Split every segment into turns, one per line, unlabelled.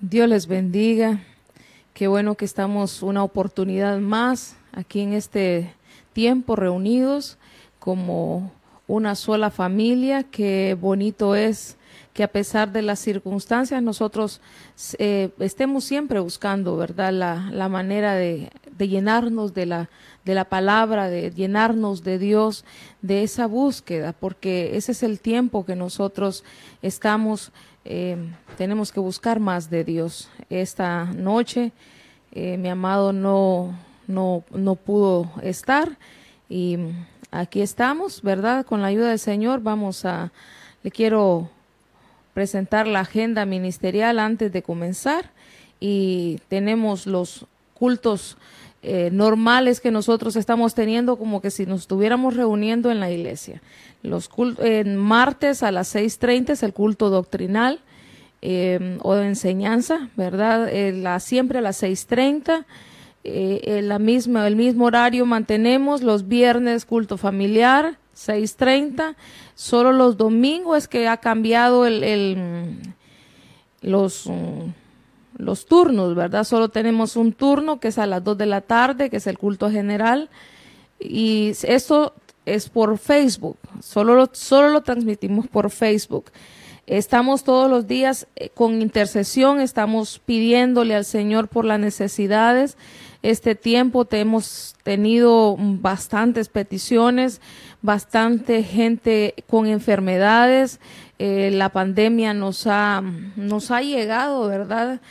Dios les bendiga. Qué bueno que estamos una oportunidad más aquí en este tiempo reunidos como una sola familia. Qué bonito es que a pesar de las circunstancias nosotros eh, estemos siempre buscando, ¿verdad? La, la manera de, de, llenarnos de la, de la palabra, de llenarnos de Dios, de esa búsqueda, porque ese es el tiempo que nosotros estamos, eh, tenemos que buscar más de Dios. Esta noche eh, mi amado no, no, no pudo estar y aquí estamos, ¿verdad? Con la ayuda del Señor vamos a, le quiero presentar la agenda ministerial antes de comenzar y tenemos los cultos eh, normales que nosotros estamos teniendo como que si nos estuviéramos reuniendo en la iglesia. Los en martes a las 6.30 es el culto doctrinal eh, o de enseñanza, ¿verdad? Eh, la, siempre a las 6.30. Eh, la misma, el mismo horario mantenemos los viernes culto familiar 6.30 solo los domingos es que ha cambiado el, el los mm, los turnos, ¿verdad? Solo tenemos un turno que es a las 2 de la tarde, que es el culto general, y eso es por Facebook, solo lo, solo lo transmitimos por Facebook. Estamos todos los días eh, con intercesión, estamos pidiéndole al Señor por las necesidades. Este tiempo hemos tenido bastantes peticiones, bastante gente con enfermedades. Eh, la pandemia nos ha, nos ha llegado, ¿verdad?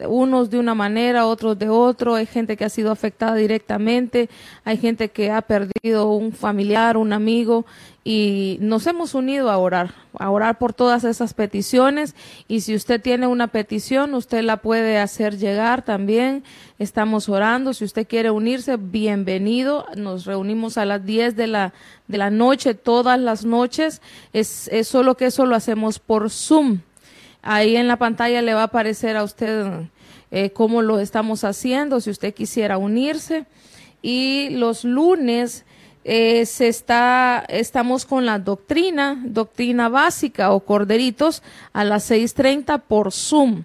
Unos de una manera, otros de otro, hay gente que ha sido afectada directamente, hay gente que ha perdido un familiar, un amigo y nos hemos unido a orar, a orar por todas esas peticiones y si usted tiene una petición, usted la puede hacer llegar también. Estamos orando, si usted quiere unirse, bienvenido. Nos reunimos a las 10 de la de la noche todas las noches. Es, es solo que eso lo hacemos por Zoom. Ahí en la pantalla le va a aparecer a usted eh, cómo lo estamos haciendo, si usted quisiera unirse. Y los lunes eh, se está, estamos con la doctrina, doctrina básica o corderitos a las 6.30 por Zoom.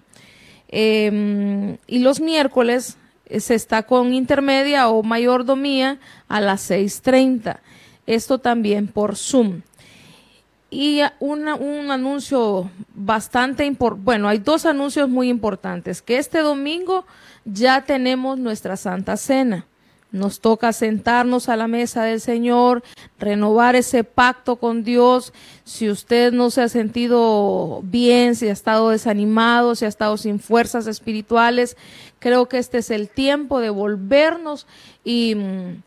Em, y los miércoles eh, se está con intermedia o mayordomía a las 6.30. Esto también por Zoom. Y una, un anuncio bastante importante, bueno, hay dos anuncios muy importantes, que este domingo ya tenemos nuestra Santa Cena. Nos toca sentarnos a la mesa del Señor, renovar ese pacto con Dios. Si usted no se ha sentido bien, si ha estado desanimado, si ha estado sin fuerzas espirituales, creo que este es el tiempo de volvernos y mm,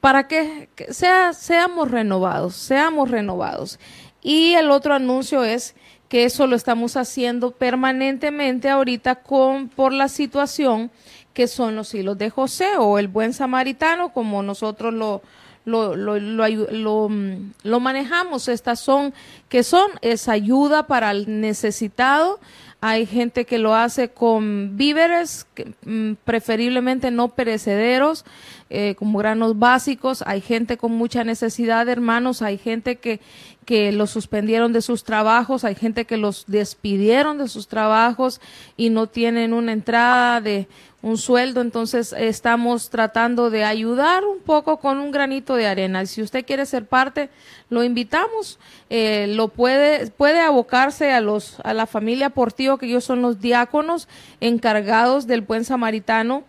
para que, sea, seamos renovados, seamos renovados. Y el otro anuncio es que eso lo estamos haciendo permanentemente ahorita con por la situación que son los hilos de José o el buen samaritano como nosotros lo lo, lo, lo, mm, lo, manejamos. Estas son, que son, es ayuda para el necesitado. Hay gente que lo hace con víveres, mm, preferiblemente no perecederos, eh, como granos básicos. Hay gente con mucha necesidad, hermanos. Hay gente que, que los suspendieron de sus trabajos, hay gente que los despidieron de sus trabajos y no tienen una entrada de un sueldo, entonces estamos tratando de ayudar un poco con un granito de arena. Si usted quiere ser parte, lo invitamos. Eh, lo puede puede abocarse a los a la familia Portillo, que ellos son los diáconos encargados del buen samaritano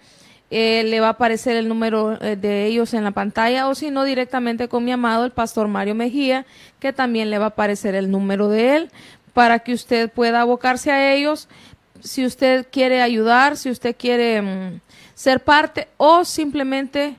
eh, le va a aparecer el número eh, de ellos en la pantalla o si no directamente con mi amado el pastor Mario Mejía, que también le va a aparecer el número de él para que usted pueda abocarse a ellos. Si usted quiere ayudar, si usted quiere mm, ser parte o simplemente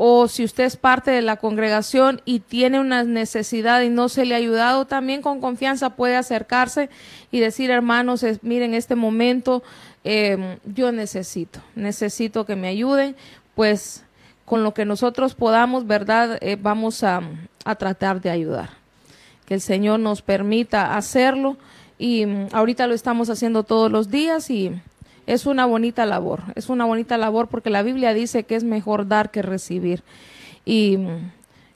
o si usted es parte de la congregación y tiene una necesidad y no se le ha ayudado, también con confianza puede acercarse y decir, hermanos, miren, este momento eh, yo necesito, necesito que me ayuden, pues con lo que nosotros podamos, ¿verdad? Eh, vamos a, a, tratar de ayudar. Que el Señor nos permita hacerlo y mm, ahorita lo estamos haciendo todos los días y es una bonita labor, es una bonita labor porque la Biblia dice que es mejor dar que recibir. Y mm,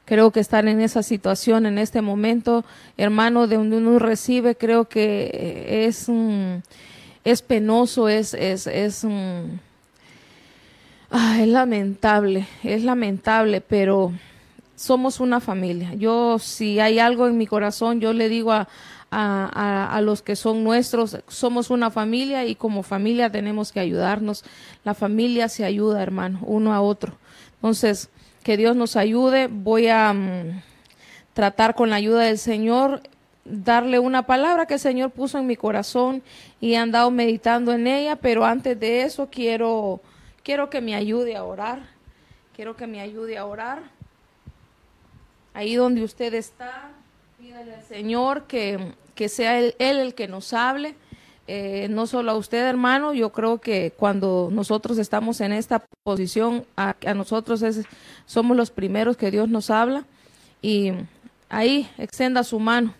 creo que estar en esa situación en este momento, hermano, de donde uno recibe, creo que es un es penoso, es, es, es, mm, ah, es lamentable, es lamentable, pero somos una familia. Yo, si hay algo en mi corazón, yo le digo a, a, los que son nuestros, somos una familia y como familia tenemos que ayudarnos. La familia se ayuda, hermano, uno a otro. Entonces, que Dios nos ayude. Voy a mm, tratar con la ayuda del Señor, darle una palabra que el Señor puso en mi corazón y he andado meditando en ella, pero antes de eso quiero, quiero que me ayude a orar. Quiero que me ayude a orar. Ahí donde usted está, pídale al Señor que, que sea él, el que nos hable. Eh, no solo a usted, hermano, yo creo que cuando nosotros estamos en esta posición, a, a nosotros es, somos los primeros que Dios nos habla y ahí extienda su mano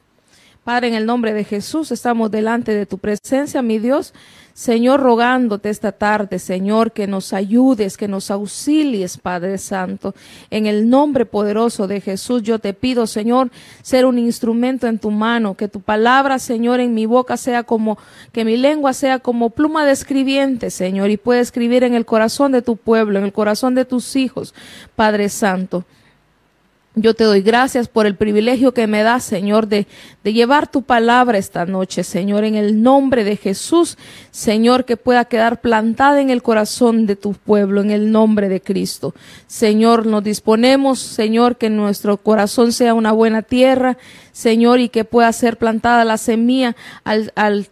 Padre, en el nombre de Jesús, estamos delante de tu presencia, mi Dios. Señor, rogándote esta tarde, Señor, que nos ayudes, que nos auxilies, Padre Santo. En el nombre poderoso de Jesús, yo te pido, Señor, ser un instrumento en tu mano, que tu palabra, Señor, en mi boca sea como, que mi lengua sea como pluma de escribiente, Señor, y pueda escribir en el corazón de tu pueblo, en el corazón de tus hijos, Padre Santo. Yo te doy gracias por el privilegio que me das, Señor, de, de, llevar tu palabra esta noche, Señor, en el nombre de Jesús, Señor, que pueda quedar plantada en el corazón de tu pueblo, en el nombre de Cristo. Señor, nos disponemos, Señor, que nuestro corazón sea una buena tierra, Señor, y que pueda ser plantada la semilla al, al,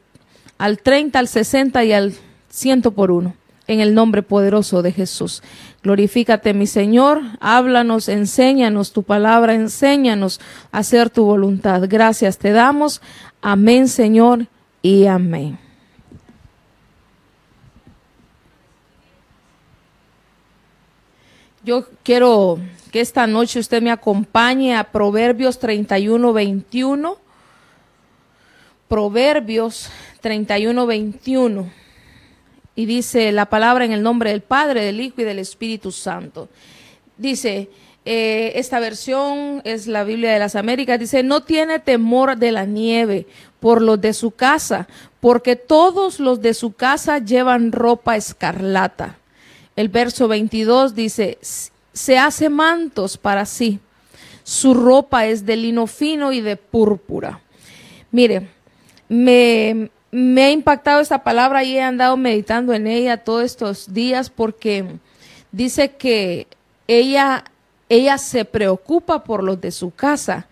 al 30, al 60 y al ciento por uno en el nombre poderoso de Jesús. Glorifícate, mi Señor, háblanos, enséñanos tu palabra, enséñanos a hacer tu voluntad. Gracias te damos. Amén, Señor, y amén. Yo quiero que esta noche usted me acompañe a Proverbios 31, 21. Proverbios 31, 21 y dice la palabra en el nombre del Padre, del Hijo y del Espíritu Santo. Dice, eh, esta versión es la Biblia de las Américas, dice, no tiene temor de la nieve por los de su casa, porque todos los de su casa llevan ropa escarlata. El verso 22 dice, se hace mantos para sí, su ropa es de lino fino y de púrpura. Mire, me, me ha impactado esta palabra y he andado meditando en ella todos estos días porque dice que ella, ella se preocupa por los de su casa.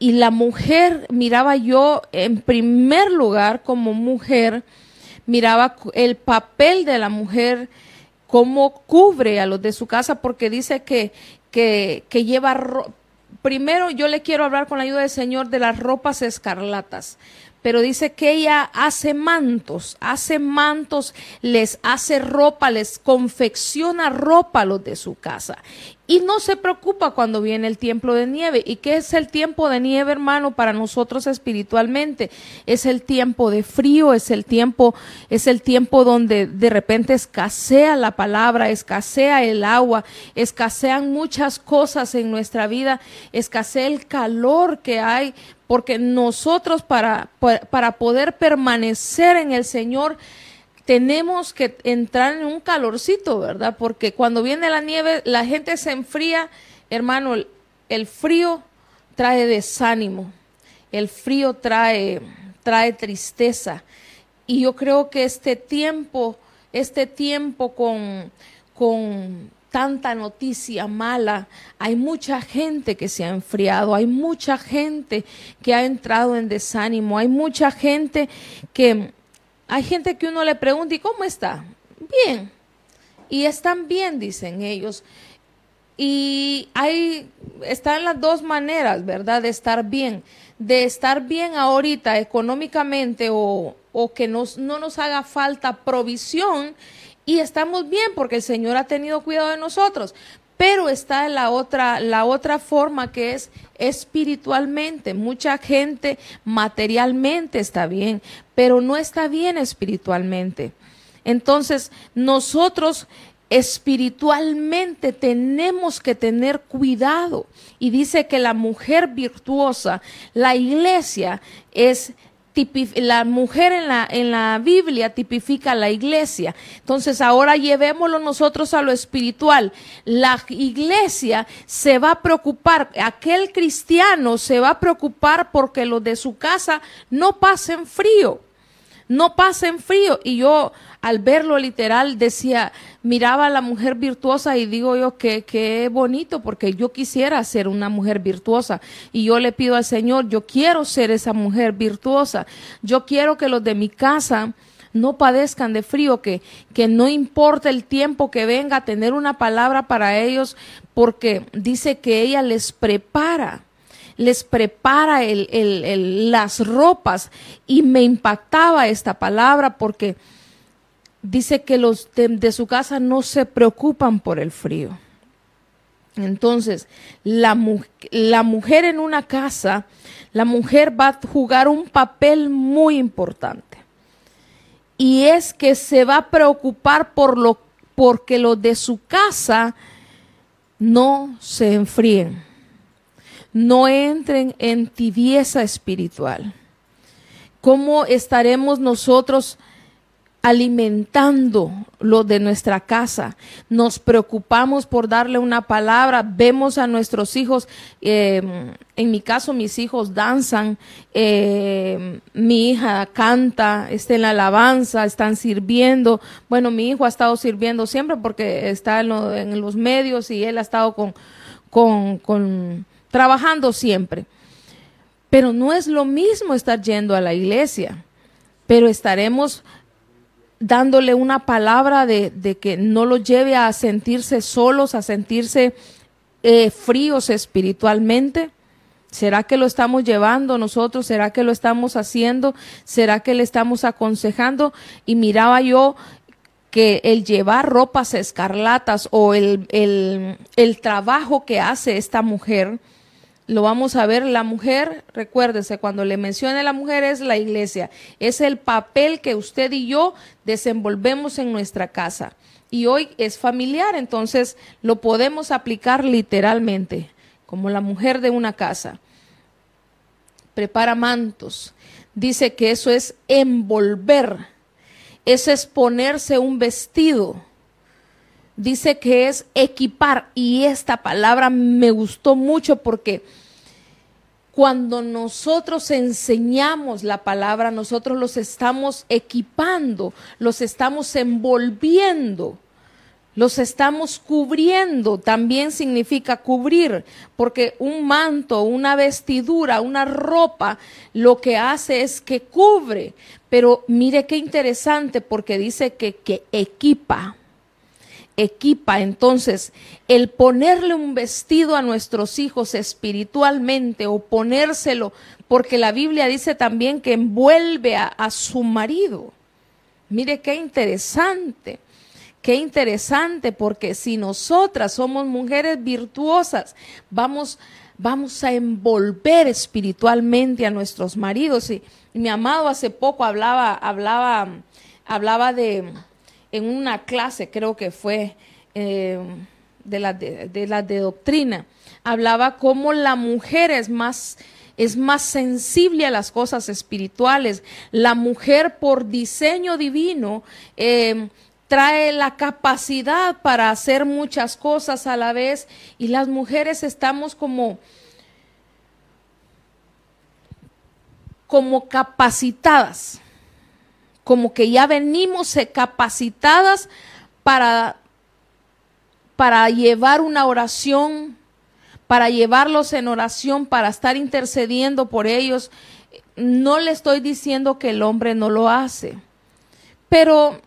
Y la mujer, miraba yo en primer lugar como mujer, miraba el papel de la mujer, cómo cubre a los de su casa, porque dice que, que, que lleva... Primero yo le quiero hablar con la ayuda del Señor de las ropas escarlatas pero dice que ella hace mantos, hace mantos, les hace ropa, les confecciona ropa a los de su casa. Y no se preocupa cuando viene el tiempo de nieve. ¿Y qué es el tiempo de nieve, hermano, para nosotros espiritualmente? Es el tiempo de frío, es el tiempo, es el tiempo donde de repente escasea la palabra, escasea el agua, escasean muchas cosas en nuestra vida, escasea el calor que hay porque nosotros para, para poder permanecer en el Señor tenemos que entrar en un calorcito, ¿verdad? Porque cuando viene la nieve, la gente se enfría, hermano, el, frío trae desánimo, el frío trae, trae tristeza. Y yo creo que este tiempo, este tiempo con, con tanta noticia mala, hay mucha gente que se ha enfriado, hay mucha gente que ha entrado en desánimo, hay mucha gente que, hay gente que uno le pregunta, ¿y cómo está? Bien. Y están bien, dicen ellos. Y hay, están las dos maneras, ¿verdad? De estar bien. De estar bien ahorita económicamente o, o que nos, no nos haga falta provisión y estamos bien porque el Señor ha tenido cuidado de nosotros. Pero está la otra, la otra forma que es espiritualmente. Mucha gente materialmente está bien, pero no está bien espiritualmente. Entonces, nosotros espiritualmente tenemos que tener cuidado. Y dice que la mujer virtuosa, la iglesia, es la mujer en la, en la Biblia tipifica la iglesia. Entonces ahora llevémoslo nosotros a lo espiritual. La iglesia se va a preocupar, aquel cristiano se va a preocupar porque los de su casa no pasen frío, no pasen frío. Y yo al verlo literal decía, miraba a la mujer virtuosa y digo yo que, que bonito porque yo quisiera ser una mujer virtuosa y yo le pido al Señor, yo quiero ser esa mujer virtuosa, yo quiero que los de mi casa no padezcan de frío, que, que no importa el tiempo que venga, tener una palabra para ellos, porque dice que ella les prepara les prepara el, el, las ropas y me impactaba esta palabra porque dice que los de, su casa no se preocupan por el frío. Entonces, la, la mujer en una casa, la mujer va a jugar un papel muy importante. Y es que se va a preocupar por lo porque los de su casa no se enfríen, no entren en tibieza espiritual. ¿Cómo estaremos nosotros alimentando lo de nuestra casa. Nos preocupamos por darle una palabra. Vemos a nuestros hijos, em, en mi caso mis hijos danzan, em, mi hija canta, está en la alabanza, están sirviendo. Bueno, mi hijo ha estado sirviendo siempre porque está en, los medios y él ha estado con, con, trabajando siempre. Pero no es lo mismo estar yendo a la iglesia, pero estaremos dándole una palabra de, que no lo lleve a sentirse solos, a sentirse eh, fríos espiritualmente? ¿Será que lo estamos llevando nosotros? ¿Será que lo estamos haciendo? ¿Será que le estamos aconsejando? Y miraba yo que el llevar ropas escarlatas o el, el, el trabajo que hace esta mujer, lo vamos a ver, la mujer, recuérdese, cuando le mencione la mujer es la iglesia, es el papel que usted y yo desenvolvemos en nuestra casa. Y hoy es familiar, entonces lo podemos aplicar literalmente, como la mujer de una casa. Prepara mantos. Dice que eso es envolver, eso es ponerse un vestido dice que es equipar y esta palabra me gustó mucho porque cuando nosotros enseñamos la palabra, nosotros los estamos equipando, los estamos envolviendo, los estamos cubriendo. También significa cubrir, porque un manto, una vestidura, una ropa, lo que hace es que cubre. Pero mire qué interesante, porque dice que, que equipa equipa. Entonces, el ponerle un vestido a nuestros hijos espiritualmente o ponérselo, porque la Biblia dice también que envuelve a, su marido. Mire qué interesante. Qué interesante, porque si nosotras somos mujeres virtuosas, vamos, vamos a envolver espiritualmente a nuestros maridos. Y, y mi amado hace poco hablaba, hablaba, hablaba de, en una clase, creo que fue eh, de la de, doctrina, hablaba cómo la mujer es más es más sensible a las cosas espirituales. La mujer por diseño divino eh, trae la capacidad para hacer muchas cosas a la vez y las mujeres estamos como como capacitadas como que ya venimos capacitadas para, para llevar una oración, para llevarlos en oración, para estar intercediendo por ellos. No le estoy diciendo que el hombre no lo hace, pero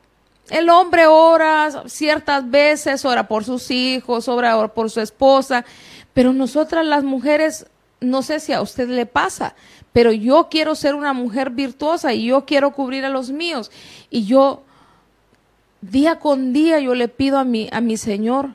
el hombre ora ciertas veces, ora por sus hijos, ora por su esposa, pero nosotras las mujeres, no sé si a usted le pasa, pero yo quiero ser una mujer virtuosa y yo quiero cubrir a los míos. Y yo, día con día, yo le pido a mi, a mi Señor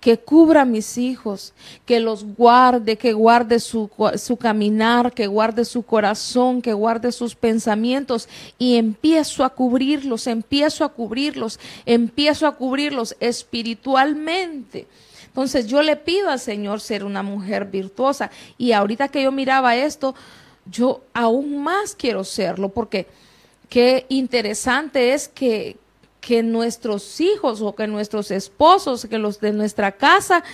que cubra a mis hijos, que los guarde, que guarde su, su, caminar, que guarde su corazón, que guarde sus pensamientos y empiezo a cubrirlos, empiezo a cubrirlos, empiezo a cubrirlos espiritualmente. Entonces yo le pido al Señor ser una mujer virtuosa y ahorita que yo miraba esto, yo aún más quiero serlo porque qué interesante es que, que nuestros hijos o que nuestros esposos, que los de nuestra casa,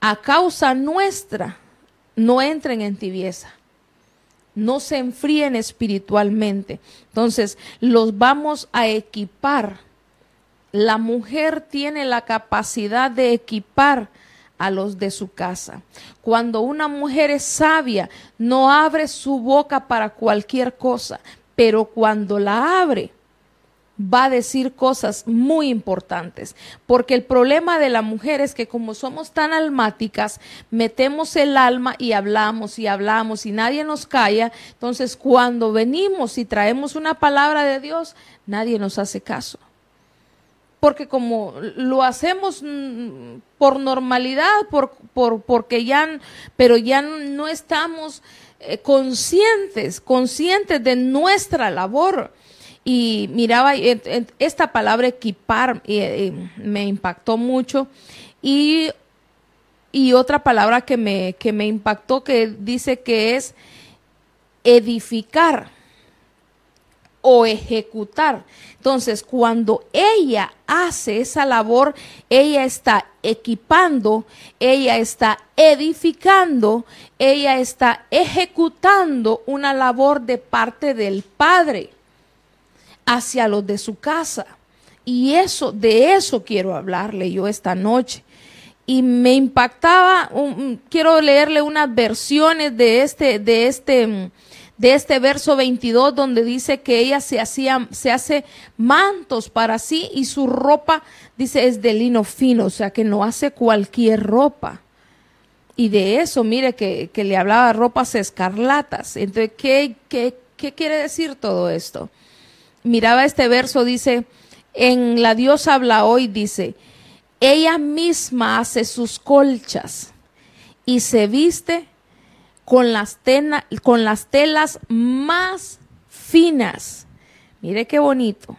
a causa nuestra, no entren en tibieza, no se enfríen espiritualmente. Entonces, los vamos a equipar. La mujer tiene la capacidad de equipar a los de su casa. Cuando una mujer es sabia, no abre su boca para cualquier cosa, pero cuando la abre, va a decir cosas muy importantes, porque el problema de la mujer es que como somos tan almáticas, metemos el alma y hablamos y hablamos y nadie nos calla, entonces cuando venimos y traemos una palabra de Dios, nadie nos hace caso. Porque como lo hacemos mm, por normalidad, por, por, porque ya, pero ya no estamos eh, conscientes, conscientes de nuestra labor. Y miraba esta palabra equipar me impactó mucho. Y, y otra palabra que me, que me impactó que dice que es edificar o ejecutar. Entonces, cuando ella hace esa labor, ella está equipando, ella está edificando, ella está ejecutando una labor de parte del Padre hacia los de su casa. Y eso, de eso quiero hablarle yo esta noche. Y me impactaba, quiero leerle unas versiones de este, de este, de este verso 22 donde dice que ella se hacía, se hace mantos para sí y su ropa, dice, es de lino fino, o sea que no hace cualquier ropa. Y de eso, mire, que, que le hablaba ropas escarlatas. Entonces, ¿qué, qué, qué quiere decir todo esto? miraba este verso, dice, en la Dios habla hoy, dice, ella misma hace sus colchas y se viste con las, con las telas más finas. Mire qué bonito.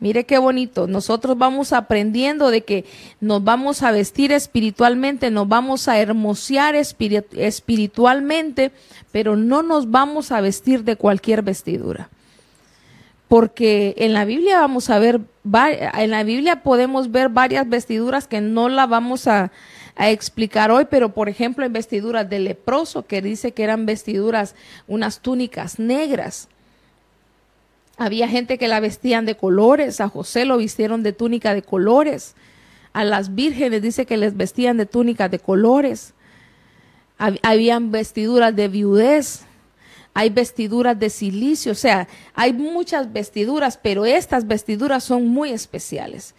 Mire qué bonito. Nosotros vamos aprendiendo de que nos vamos a vestir espiritualmente, nos vamos a hermosear espiritualmente, pero no nos vamos a vestir de cualquier vestidura porque en la Biblia vamos a ver, en la Biblia podemos ver varias vestiduras que no la vamos a, explicar hoy, pero por ejemplo en vestiduras de leproso, que dice que eran vestiduras, unas túnicas negras. Había gente que la vestían de colores, a José lo vistieron de túnica de colores, a las vírgenes dice que les vestían de túnica de colores, habían vestiduras de viudez, hay vestiduras de silicio, o sea, hay muchas vestiduras, pero estas vestiduras son muy especiales.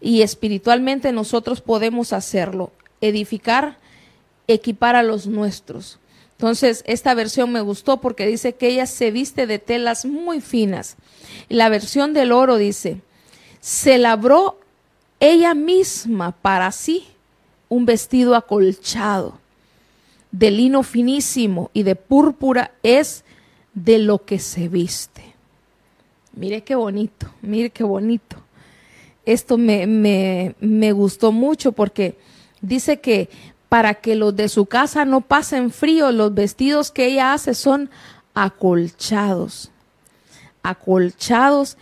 Y espiritualmente nosotros podemos hacerlo, edificar, equipar a los nuestros. Entonces, esta versión me gustó porque dice que ella se viste de telas muy finas. La versión del oro dice, se labró ella misma para sí un vestido acolchado de lino finísimo y de púrpura es de lo que se viste. Mire qué bonito, mire qué bonito. Esto me, me, me gustó mucho porque dice que para que los de su casa no pasen frío, los vestidos que ella hace son acolchados, acolchados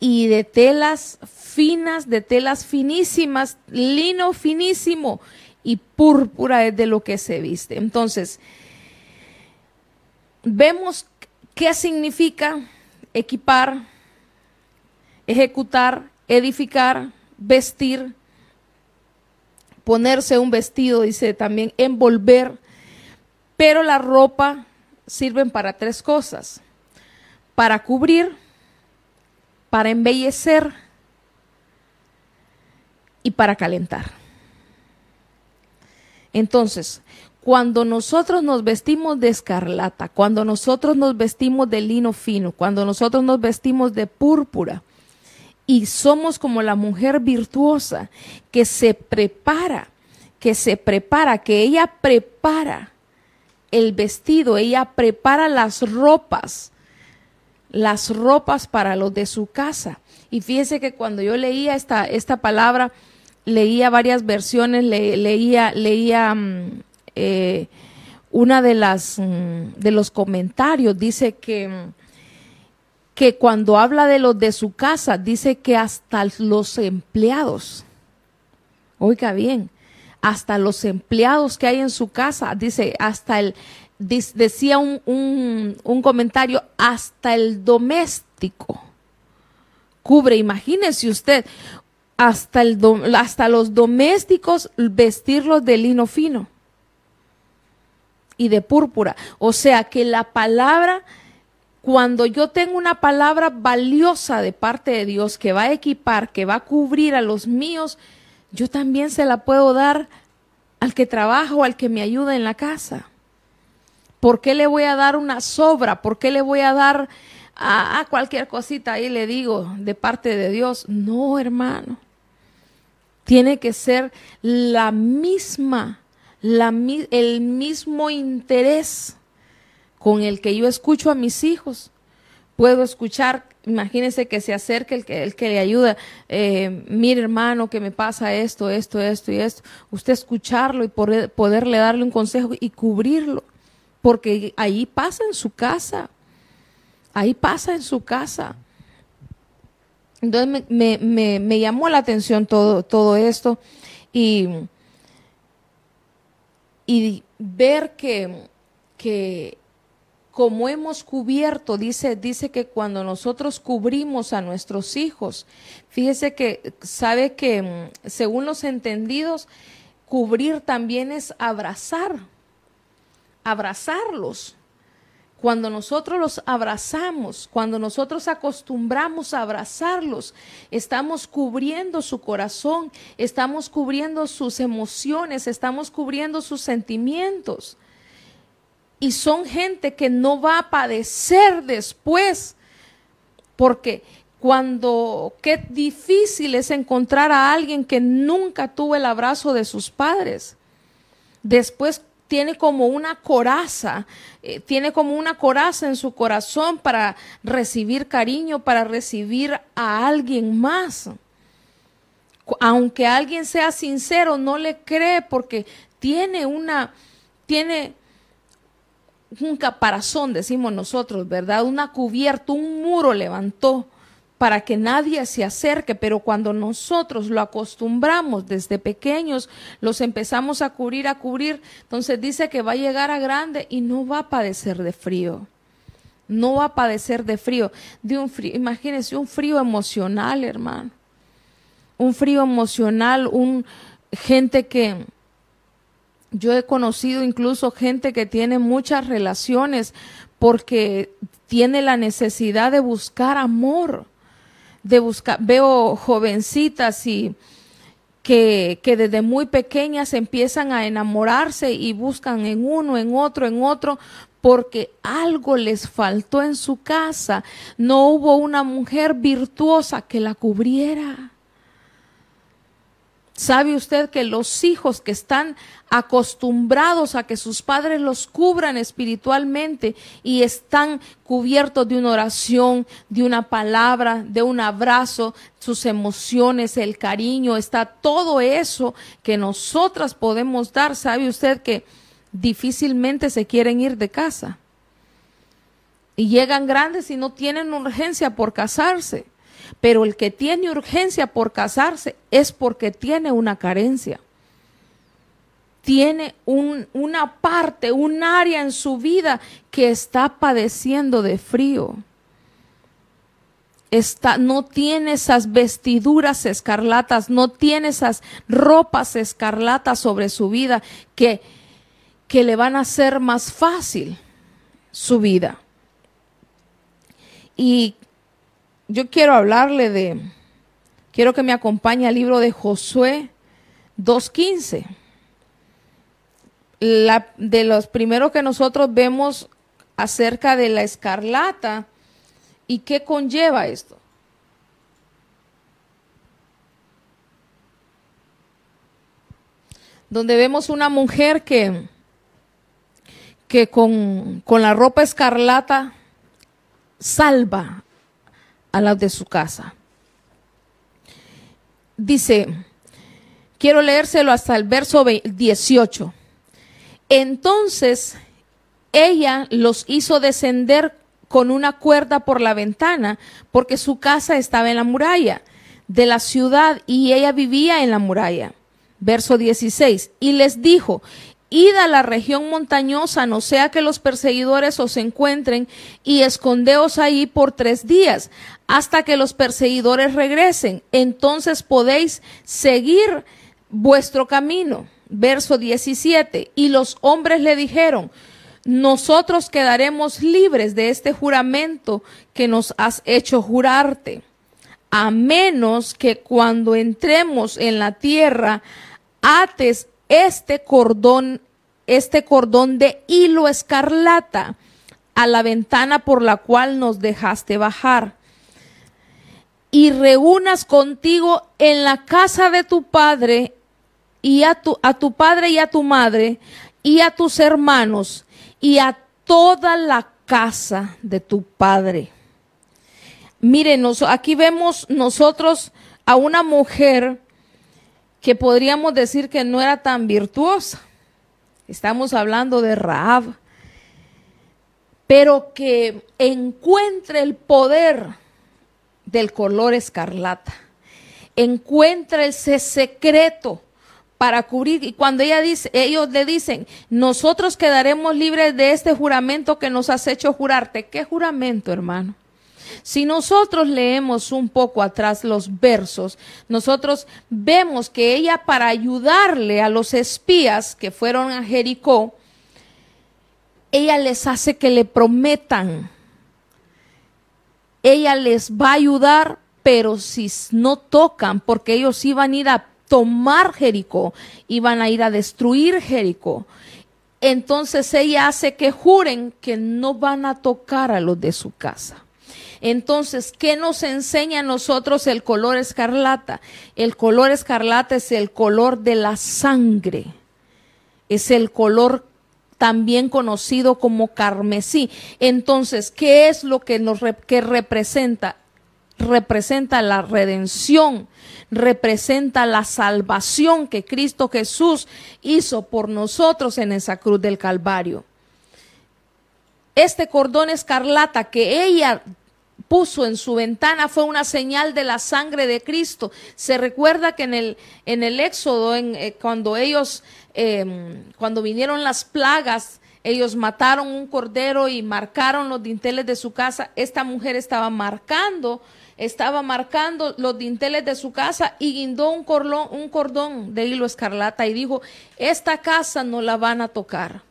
y de telas finas, de telas finísimas, lino finísimo y púrpura es de lo que se viste. Entonces, vemos qué significa equipar, ejecutar, edificar, vestir, ponerse un vestido, dice también envolver, pero la ropa sirven para tres cosas, para cubrir, para embellecer y para calentar. Entonces, cuando nosotros nos vestimos de escarlata, cuando nosotros nos vestimos de lino fino, cuando nosotros nos vestimos de púrpura y somos como la mujer virtuosa que se prepara, que se prepara, que ella prepara el vestido, ella prepara las ropas, las ropas para los de su casa. Y fíjese que cuando yo leía esta, esta palabra, leía varias versiones, leía, leía mm, eh, una de las mm, de los comentarios dice que que cuando habla de los de su casa dice que hasta los empleados oiga bien hasta los empleados que hay en su casa dice hasta el decía un, un, comentario hasta el doméstico cubre imagínese usted hasta el hasta los domésticos vestirlos de lino fino y de púrpura. O sea que la palabra, cuando yo tengo una palabra valiosa de parte de Dios que va a equipar, que va a cubrir a los míos, yo también se la puedo dar al que trabaja o al que me ayuda en la casa. ¿Por qué le voy a dar una sobra? ¿Por qué le voy a dar a, cualquier cosita ahí le digo de parte de Dios? No, hermano. Tiene que ser la misma el mismo interés con el que yo escucho a mis hijos. Puedo escuchar, imagínense que se acerque el que, el que le ayuda, eh, mire hermano, que me pasa esto, esto, esto y esto. Usted escucharlo y poderle darle un consejo y cubrirlo, porque ahí pasa en su casa, ahí pasa en su casa. Entonces me, me, me llamó la atención todo, todo esto y y ver que, que como hemos cubierto, dice, dice que cuando nosotros cubrimos a nuestros hijos, fíjese que sabe que mm, según los entendidos, cubrir también es abrazar, abrazarlos. Cuando nosotros los abrazamos, cuando nosotros acostumbramos a abrazarlos, estamos cubriendo su corazón, estamos cubriendo sus emociones, estamos cubriendo sus sentimientos. Y son gente que no va a padecer después, porque cuando qué difícil es encontrar a alguien que nunca tuvo el abrazo de sus padres. Después tiene como una coraza, eh, tiene como una coraza en su corazón para recibir cariño, para recibir a alguien más. Aunque alguien sea sincero, no le cree porque tiene una, tiene un caparazón, decimos nosotros, ¿verdad? Una cubierta, un muro levantó para que nadie se acerque, pero cuando nosotros lo acostumbramos desde pequeños, los empezamos a cubrir, a cubrir, entonces dice que va a llegar a grande y no va a padecer de frío. No va a padecer de frío, de un frío, imagínense un frío emocional, hermano. Un frío emocional, un gente que yo he conocido incluso gente que tiene muchas relaciones porque tiene la necesidad de buscar amor de buscar, veo jovencitas y que, que desde muy pequeñas empiezan a enamorarse y buscan en uno, en otro, en otro, porque algo les faltó en su casa. No hubo una mujer virtuosa que la cubriera. ¿Sabe usted que los hijos que están acostumbrados a que sus padres los cubran espiritualmente y están cubiertos de una oración, de una palabra, de un abrazo, sus emociones, el cariño, está todo eso que nosotras podemos dar? ¿Sabe usted que difícilmente se quieren ir de casa? Y llegan grandes y no tienen urgencia por casarse pero el que tiene urgencia por casarse es porque tiene una carencia. Tiene una parte, un área en su vida que está padeciendo de frío. Está, no tiene esas vestiduras escarlatas, no tiene esas ropas escarlatas sobre su vida que, que le van a hacer más fácil su vida. Y yo quiero hablarle de, quiero que me acompañe al libro de Josué 2.15. de los primeros que nosotros vemos acerca de la escarlata y qué conlleva esto. Donde vemos una mujer que, que con, con la ropa escarlata salva a la de su casa. Dice, quiero leérselo hasta el verso 18. Entonces ella los hizo descender con una cuerda por la ventana, porque su casa estaba en la muralla de la ciudad y ella vivía en la muralla. Verso 16. Y les dijo, id a la región montañosa, no sea que los perseguidores os encuentren, y escondeos ahí por tres días, hasta que los perseguidores regresen. Entonces podéis seguir vuestro camino. Verso 17. Y los hombres le dijeron, nosotros quedaremos libres de este juramento que nos has hecho jurarte, a menos que cuando entremos en la tierra ates este cordón, este cordón de hilo escarlata a la ventana por la cual nos dejaste bajar y reúnas contigo en la casa de tu padre y a tu, a tu padre y a tu madre y a tus hermanos y a toda la casa de tu padre. Miren, aquí vemos nosotros a una mujer que podríamos decir que no era tan virtuosa. Estamos hablando de Raab, pero que encuentre el poder del color escarlata. Encuentra ese secreto para cubrir. Y cuando ella dice, ellos le dicen, nosotros quedaremos libres de este juramento que nos has hecho jurarte. ¿Qué juramento, hermano? Si nosotros leemos un poco atrás los versos, nosotros vemos que ella para ayudarle a los espías que fueron a Jericó, ella les hace que le prometan. Ella les va a ayudar, pero si no tocan, porque ellos iban a ir a tomar Jericó, iban a ir a destruir Jericó. Entonces ella hace que juren que no van a tocar a los de su casa. Entonces, ¿qué nos enseña a nosotros el color escarlata? El color escarlata es el color de la sangre. Es el color también conocido como carmesí. Entonces, ¿qué es lo que nos que representa? Representa la redención, representa la salvación que Cristo Jesús hizo por nosotros en esa cruz del Calvario. Este cordón escarlata que ella puso en su ventana fue una señal de la sangre de Cristo. Se recuerda que en el, en el Éxodo, en, eh, cuando ellos, em, cuando vinieron las plagas, ellos mataron un cordero y marcaron los dinteles de su casa. Esta mujer estaba marcando, estaba marcando los dinteles de su casa y guindó un cordón, un cordón de hilo escarlata y dijo, esta casa no la van a tocar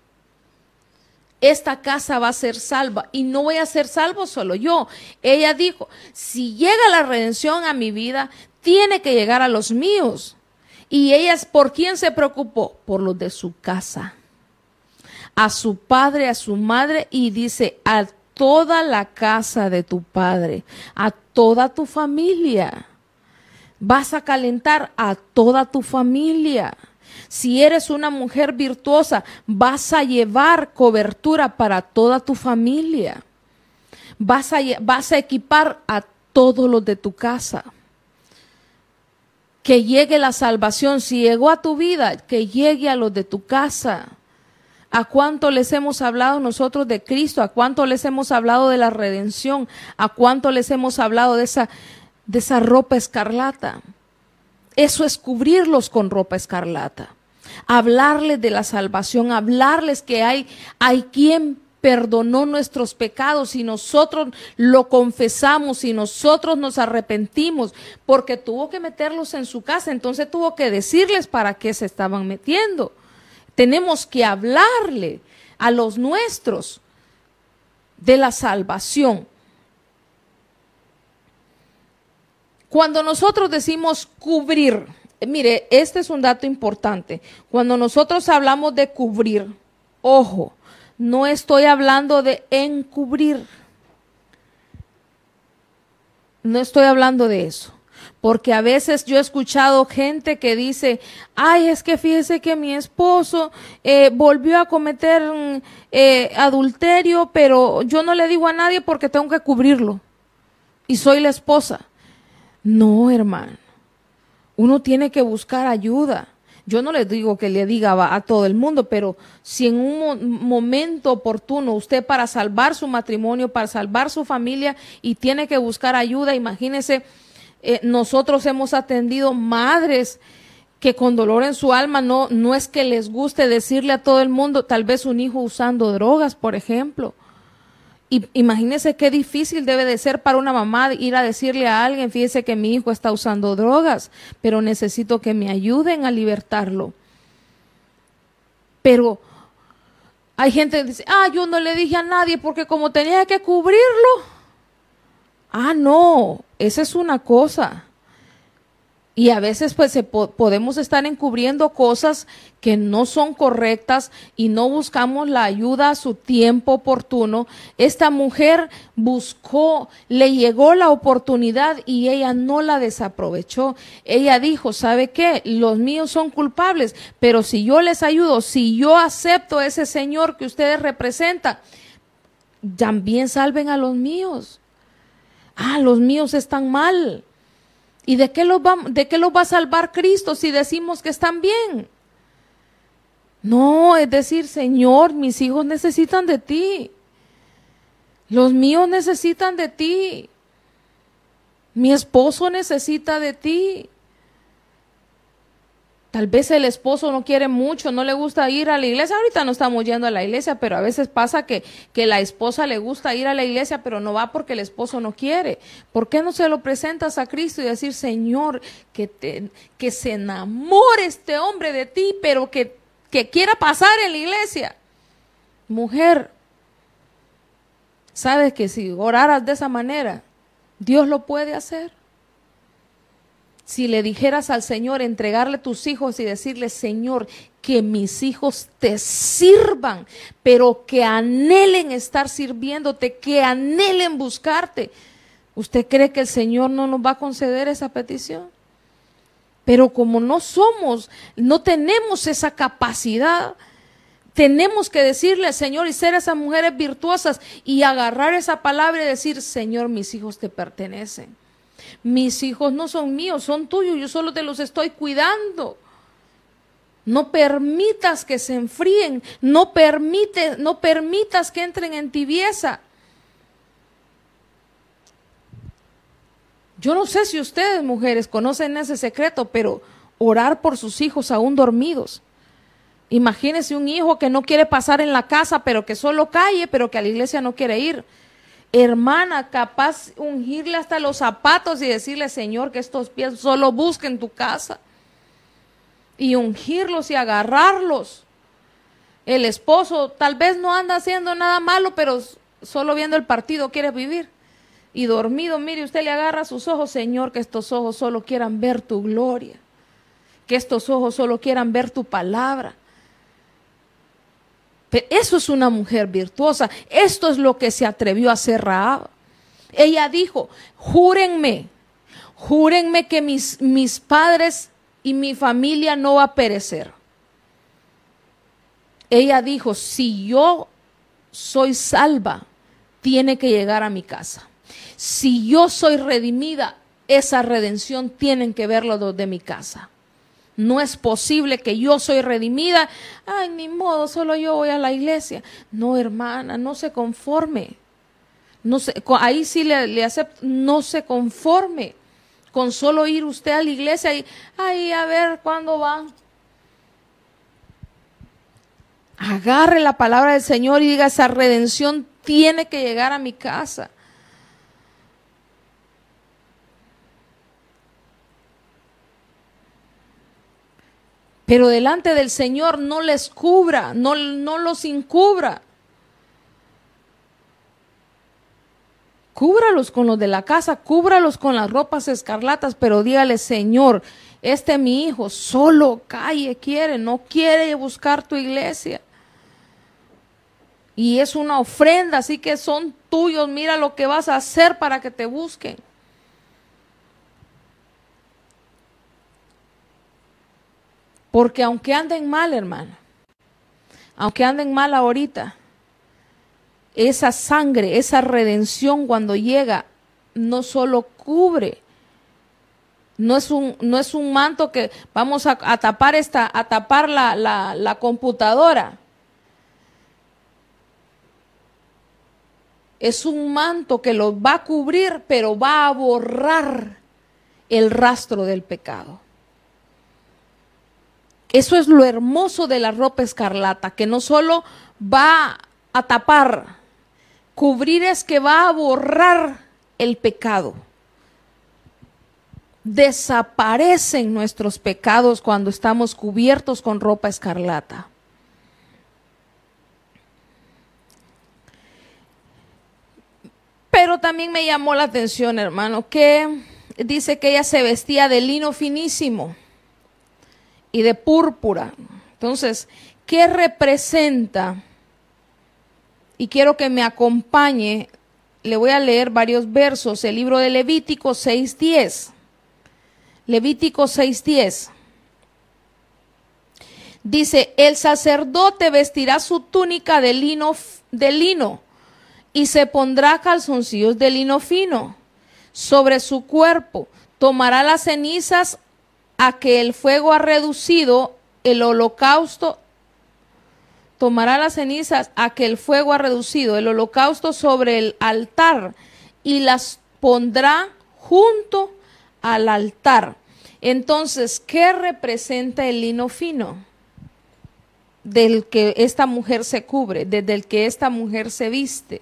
esta casa va a ser salva y no voy a ser salvo solo yo. Ella dijo, si llega la redención a mi vida, tiene que llegar a los míos. Y ella, ¿por quién se preocupó? Por los de su casa. A su padre, a su madre y dice, a toda la casa de tu padre, a toda tu familia. Vas a calentar a toda tu familia. Si eres una mujer virtuosa, vas a llevar cobertura para toda tu familia. Vas a, equipar a todos los de tu casa. Que llegue la salvación. Si llegó a tu vida, que llegue a los de tu casa. ¿A cuánto les hemos hablado nosotros de Cristo? ¿A cuánto les hemos hablado de la redención? ¿A cuánto les hemos hablado de esa, de esa ropa escarlata? Eso es cubrirlos con ropa escarlata. Hablarles de la salvación, hablarles que hay, hay quien perdonó nuestros pecados y nosotros lo confesamos y nosotros nos arrepentimos porque tuvo que meterlos en su casa, entonces tuvo que decirles para qué se estaban metiendo. Tenemos que hablarle a los nuestros de la salvación. Cuando nosotros decimos cubrir, mire, este es un dato importante. Cuando nosotros hablamos de cubrir, ojo, no estoy hablando de encubrir. No estoy hablando de eso. Porque a veces yo he escuchado gente que dice, ay, es que fíjese que mi esposo eh, volvió a cometer eh, adulterio, pero yo no le digo a nadie porque tengo que cubrirlo. Y soy la esposa. No, hermano. Uno tiene que buscar ayuda. Yo no le digo que le diga a todo el mundo, pero si en un momento oportuno usted para salvar su matrimonio, para salvar su familia y tiene que buscar ayuda, imagínese, eh, nosotros hemos atendido madres que con dolor en su alma no, no es que les guste decirle a todo el mundo, tal vez un hijo usando drogas, por ejemplo. Y imagínese qué difícil debe de ser para una mamá ir a decirle a alguien, fíjese que mi hijo está usando drogas, pero necesito que me ayuden a libertarlo. Pero hay gente que dice, ah, yo no le dije a nadie porque como tenía que cubrirlo. Ah, no, esa es una cosa. Y a veces pues se podemos estar encubriendo cosas que no son correctas y no buscamos la ayuda a su tiempo oportuno. Esta mujer buscó, le llegó la oportunidad y ella no la desaprovechó. Ella dijo, ¿sabe qué? Los míos son culpables, pero si yo les ayudo, si yo acepto ese Señor que ustedes representan, también salven a los míos. Ah, los míos están mal ¿Y de qué, los va, de qué los va a salvar Cristo si decimos que están bien? No, es decir, Señor, mis hijos necesitan de ti. Los míos necesitan de ti. Mi esposo necesita de ti. Tal vez el esposo no quiere mucho, no le gusta ir a la iglesia. Ahorita no estamos yendo a la iglesia, pero a veces pasa que, que la esposa le gusta ir a la iglesia, pero no va porque el esposo no quiere. ¿Por qué no se lo presentas a Cristo y decir, Señor, que, que se enamore este hombre de ti, pero que, que quiera pasar en la iglesia? Mujer, sabes que si oraras de esa manera, Dios lo puede hacer si le dijeras al Señor, entregarle tus hijos y decirle, Señor, que mis hijos te sirvan, pero que anhelen estar sirviéndote, que anhelen buscarte. ¿Usted cree que el Señor no nos va a conceder esa petición? Pero como no somos, no tenemos esa capacidad, tenemos que decirle al Señor y ser esas mujeres virtuosas y agarrar esa palabra y decir, Señor, mis hijos te pertenecen. Mis hijos no son míos, son tuyos, yo solo te los estoy cuidando. No permitas que se enfríen, no, permite, no permitas que entren en tibieza. Yo no sé si ustedes, mujeres, conocen ese secreto, pero orar por sus hijos aún dormidos. Imagínese un hijo que no quiere pasar en la casa, pero que solo calle, pero que a la iglesia no quiere ir hermana, capaz ungirle hasta los zapatos y decirle, Señor, que estos pies solo busquen tu casa. Y ungirlos y agarrarlos. El esposo tal vez no anda haciendo nada malo, pero solo viendo el partido quiere vivir. Y dormido, mire, usted le agarra sus ojos, Señor, que estos ojos solo quieran ver tu gloria. Que estos ojos solo quieran ver tu palabra eso es una mujer virtuosa. Esto es lo que se atrevió a hacer Raab. Ella dijo, júrenme, júrenme que mis, mis padres y mi familia no va a perecer. Ella dijo, si yo soy salva, tiene que llegar a mi casa. Si yo soy redimida, esa redención tienen que verlo de mi casa. No es posible que yo soy redimida. Ay, ni modo, solo yo voy a la iglesia. No, hermana, no se conforme. No se, ahí sí le, acepto, no se conforme con solo ir usted a la iglesia y, ay, a ver cuándo van. Agarre la palabra del Señor y diga, esa redención tiene que llegar a mi casa. Pero delante del Señor no les cubra, no, no los encubra. Cúbralos con los de la casa, cúbralos con las ropas escarlatas, pero dígale, Señor, este mi hijo solo calle quiere, no quiere buscar tu iglesia. Y es una ofrenda, así que son tuyos, mira lo que vas a hacer para que te busquen. Porque aunque anden mal, hermano, aunque anden mal ahorita, esa sangre, esa redención cuando llega, no solo cubre No es un, no es un manto que vamos a, tapar esta, a tapar la, la computadora. Es un manto que los va a cubrir, pero va a borrar el rastro del pecado. Eso es lo hermoso de la ropa escarlata, que no solo va a tapar, cubrir es que va a borrar el pecado. Desaparecen nuestros pecados cuando estamos cubiertos con ropa escarlata. Pero también me llamó la atención, hermano, que dice que ella se vestía de lino finísimo y de púrpura. Entonces, ¿qué representa? Y quiero que me acompañe, le voy a leer varios versos, el libro de Levítico 6.10. Levítico 6.10. Dice, el sacerdote vestirá su túnica de lino, de lino y se pondrá calzoncillos de lino fino sobre su cuerpo. Tomará las cenizas a que el fuego ha reducido el holocausto, tomará las cenizas a que el fuego ha reducido el holocausto sobre el altar y las pondrá junto al altar. Entonces, ¿qué representa el lino fino? Del que esta mujer se cubre, desde el que esta mujer se viste.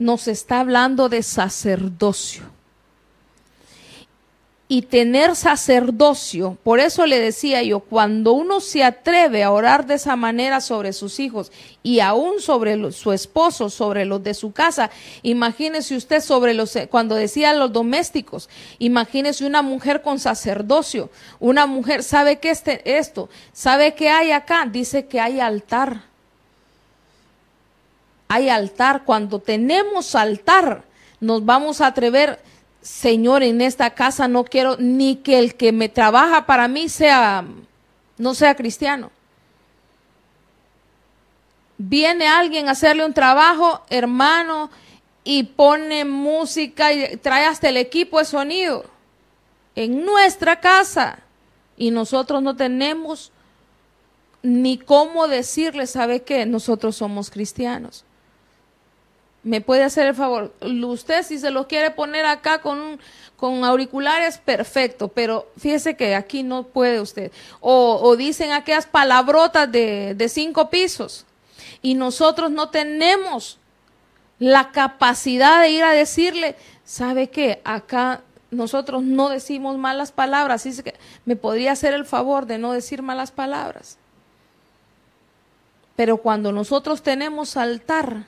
Nos está hablando de sacerdocio y tener sacerdocio. Por eso le decía yo, cuando uno se atreve a orar de esa manera sobre sus hijos y aún sobre su esposo, sobre los de su casa, imagínese usted sobre los, cuando decía los domésticos, imagínese una mujer con sacerdocio, una mujer, ¿sabe qué este, esto? ¿Sabe qué hay acá? Dice que hay altar. Hay altar. Cuando tenemos altar, nos vamos a atrever Señor, en esta casa no quiero ni que el que me trabaja para mí sea, no sea cristiano. Viene alguien a hacerle un trabajo, hermano, y pone música y trae hasta el equipo de sonido en nuestra casa. Y nosotros no tenemos ni cómo decirle, ¿sabe qué? Nosotros somos cristianos me puede hacer el favor. Usted si se lo quiere poner acá con, con auriculares, perfecto, pero fíjese que aquí no puede usted. O, o dicen aquellas palabrotas de, de cinco pisos y nosotros no tenemos la capacidad de ir a decirle, ¿sabe qué? Acá nosotros no decimos malas palabras, así que me podría hacer el favor de no decir malas palabras. Pero cuando nosotros tenemos altar,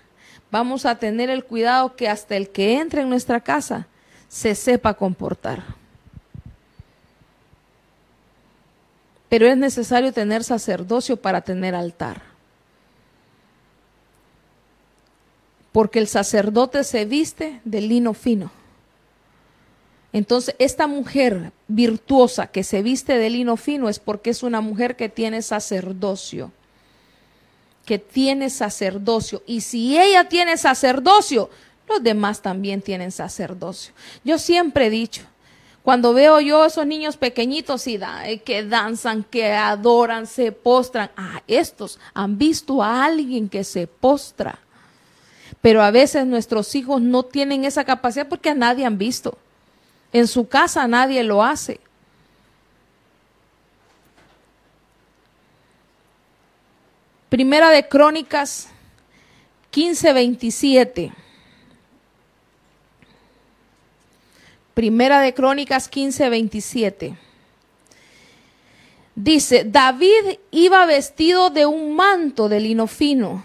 vamos a tener el cuidado que hasta el que entre en nuestra casa se sepa comportar. Pero es necesario tener sacerdocio para tener altar. Porque el sacerdote se viste de lino fino. Entonces, esta mujer virtuosa que se viste de lino fino es porque es una mujer que tiene sacerdocio que tiene sacerdocio. Y si ella tiene sacerdocio, los demás también tienen sacerdocio. Yo siempre he dicho, cuando veo yo esos niños pequeñitos y eh, que danzan, que adoran, se postran, ah, estos han visto a alguien que se postra. Pero a veces nuestros hijos no tienen esa capacidad porque a nadie han visto. En su casa nadie lo hace. Primera de Crónicas 15:27. Primera de Crónicas 15:27. Dice, David iba vestido de un manto de lino fino.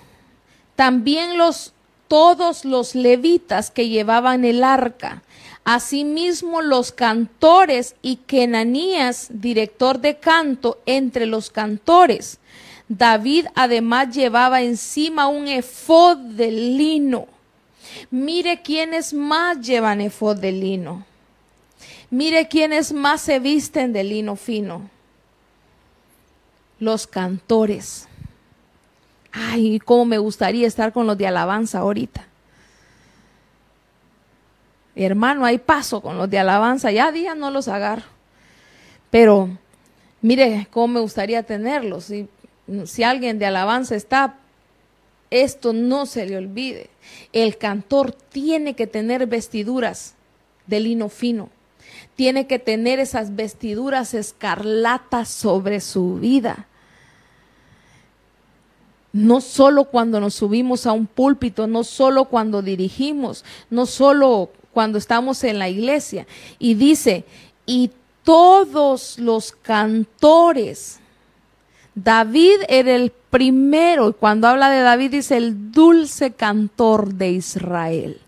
También los todos los levitas que llevaban el arca, asimismo los cantores y Kenanías, director de canto entre los cantores David además llevaba encima un efod de lino. Mire quiénes más llevan efod de lino. Mire quiénes más se visten de lino fino. Los cantores. Ay, cómo me gustaría estar con los de alabanza ahorita. Hermano, hay paso con los de alabanza, ya día no los agarro. Pero mire cómo me gustaría tenerlos. Si, si alguien de alabanza está, esto no se le olvide. El cantor tiene que tener vestiduras de lino fino. Tiene que tener esas vestiduras escarlatas sobre su vida. No solo cuando nos subimos a un púlpito, no solo cuando dirigimos, no solo cuando estamos en la iglesia. Y dice, y todos los cantores, David era el primero, y cuando habla de David dice el dulce cantor de Israel.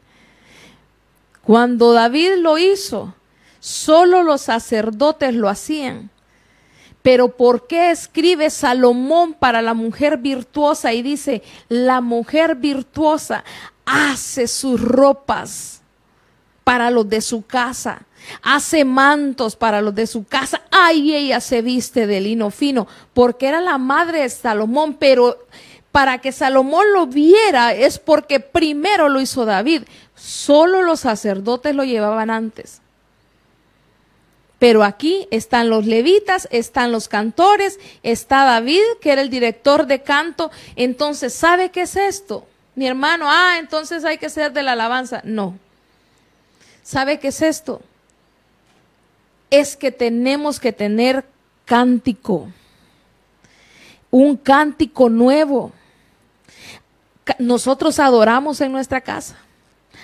Cuando David lo hizo, solo los sacerdotes lo hacían. Pero ¿por qué escribe Salomón para la mujer virtuosa y dice, la mujer virtuosa hace sus ropas para los de su casa, hace mantos para los de su casa, ay, ella se viste de lino fino, porque era la madre de Salomón, pero para que Salomón lo viera es porque primero lo hizo David, solo los sacerdotes lo llevaban antes. Pero aquí están los levitas, están los cantores, está David, que era el director de canto. Entonces, ¿sabe qué es esto? Mi hermano, ah, entonces hay que ser de la alabanza. No. ¿Sabe qué es esto? Es que tenemos que tener cántico. Un cántico nuevo. Nosotros adoramos en nuestra casa.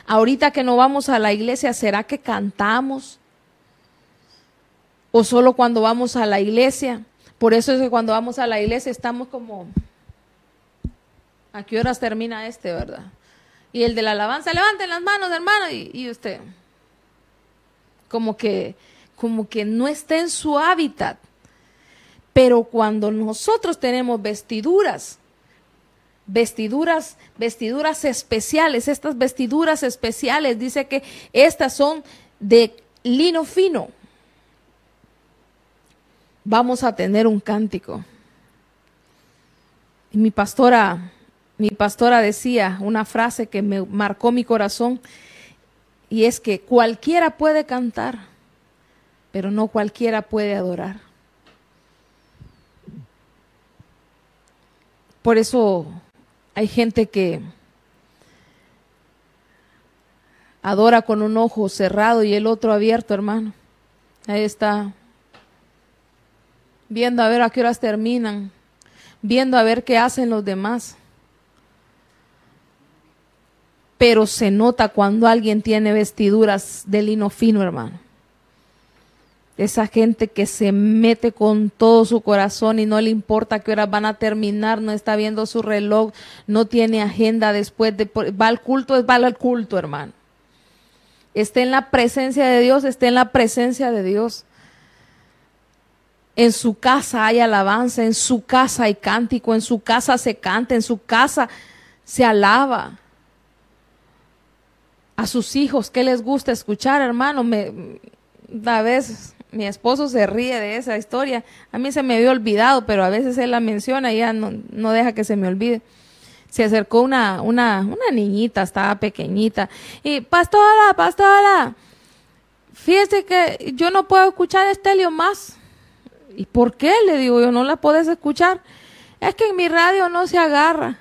Ahorita que no vamos a la iglesia, ¿será que cantamos? o solo cuando vamos a la iglesia. Por eso es que cuando vamos a la iglesia estamos como, ¿a qué horas termina este, verdad? Y el de la alabanza, levanten las manos, hermano, y, y usted, como que, como que no está en su hábitat. Pero cuando nosotros tenemos vestiduras, vestiduras, vestiduras especiales, estas vestiduras especiales, dice que estas son de lino fino, vamos a tener un cántico. Y mi pastora, mi pastora decía una frase que me marcó mi corazón y es que cualquiera puede cantar, pero no cualquiera puede adorar. Por eso hay gente que adora con un ojo cerrado y el otro abierto, hermano. Ahí está viendo a ver a qué horas terminan, viendo a ver qué hacen los demás. Pero se nota cuando alguien tiene vestiduras de lino fino, hermano. Esa gente que se mete con todo su corazón y no le importa qué horas van a terminar, no está viendo su reloj, no tiene agenda después de va al culto, es va al culto, hermano. Esté en la presencia de Dios, esté en la presencia de Dios. En su casa hay alabanza, en su casa hay cántico, en su casa se canta, en su casa se alaba. A sus hijos, ¿qué les gusta escuchar, hermano? Me, a veces mi esposo se ríe de esa historia. A mí se me había olvidado, pero a veces él la menciona y ya no, no deja que se me olvide. Se acercó una, una, una niñita, estaba pequeñita, y pastora, pastora, fíjese que yo no puedo escuchar Estelio más. ¿Y por qué? Le digo yo, no la puedes escuchar. Es que en mi radio no se agarra.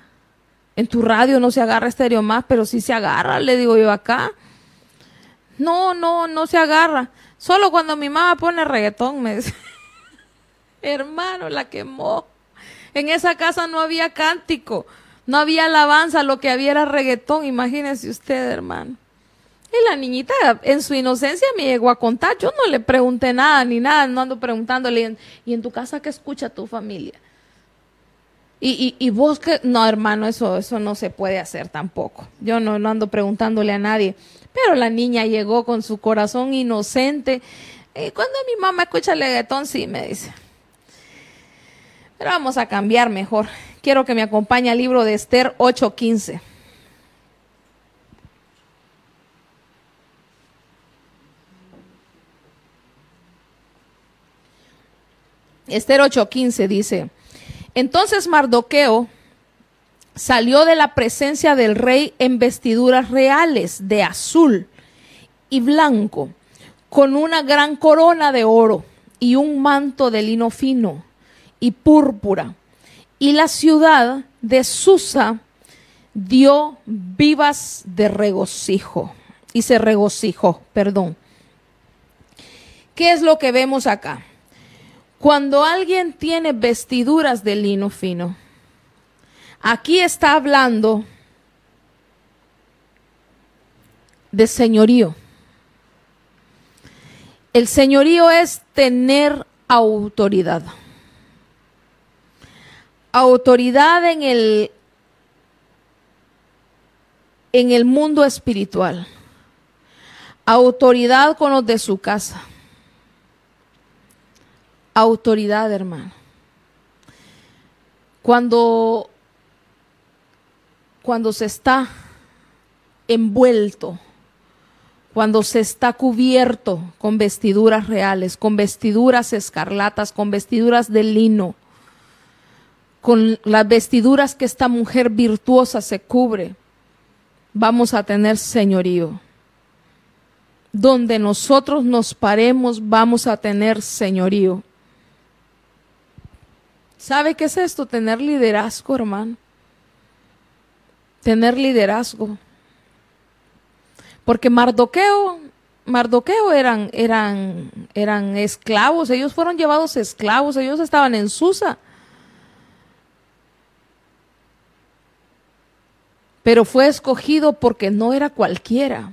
En tu radio no se agarra estéreo más, pero sí se agarra, le digo yo acá. No, no, no se agarra. Solo cuando mi mamá pone reggaetón, me dice. Hermano, la quemó. En esa casa no había cántico, no había alabanza, lo que había era reggaetón, imagínese usted, hermano. Y la niñita en su inocencia me llegó a contar, yo no le pregunté nada ni nada, no ando preguntándole, ¿y en tu casa qué escucha tu familia? Y, y, vos que, no hermano, eso, eso no se puede hacer tampoco. Yo no, no ando preguntándole a nadie. Pero la niña llegó con su corazón inocente. Y cuando mi mamá escucha el leguetón, sí, me dice. Pero vamos a cambiar mejor. Quiero que me acompañe al libro de Esther 8:15. Esther 8:15 dice, entonces Mardoqueo salió de la presencia del rey en vestiduras reales de azul y blanco, con una gran corona de oro y un manto de lino fino y púrpura. Y la ciudad de Susa dio vivas de regocijo. Y se regocijó, perdón. ¿Qué es lo que vemos acá? Cuando alguien tiene vestiduras de lino fino, aquí está hablando de señorío. El señorío es tener autoridad. Autoridad en el en el mundo espiritual. Autoridad con los de su casa. Autoridad, hermano. Cuando cuando se está envuelto cuando se está cubierto con vestiduras reales, con vestiduras escarlatas, con vestiduras de lino, con las vestiduras que esta mujer virtuosa se cubre, vamos a tener señorío. Donde nosotros nos paremos, vamos a tener señorío. ¿Sabe qué es esto? Tener liderazgo, hermano. Tener liderazgo. Porque Mardoqueo, Mardoqueo eran, eran, eran esclavos, ellos fueron llevados esclavos, ellos estaban en Susa. Pero fue escogido porque no era cualquiera.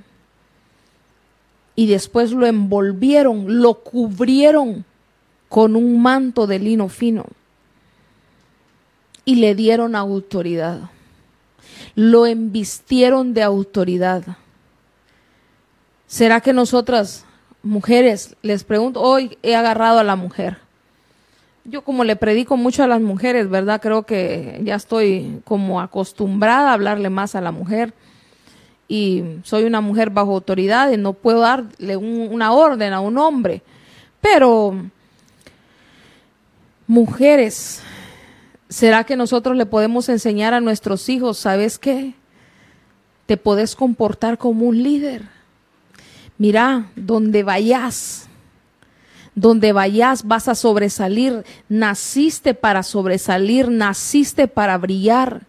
Y después lo envolvieron, lo cubrieron con un manto de lino fino. Y le dieron autoridad. Lo embistieron de autoridad. ¿Será que nosotras, mujeres, les pregunto, hoy he agarrado a la mujer? Yo como le predico mucho a las mujeres, ¿verdad? Creo que ya estoy como acostumbrada a hablarle más a la mujer y soy una mujer bajo autoridad y no puedo darle una orden a un hombre. Pero, mujeres, ¿será que nosotros le podemos enseñar a nuestros hijos, sabes qué? Te podés comportar como un líder mira, donde vayas, donde vayas vas a sobresalir, naciste para sobresalir, naciste para brillar.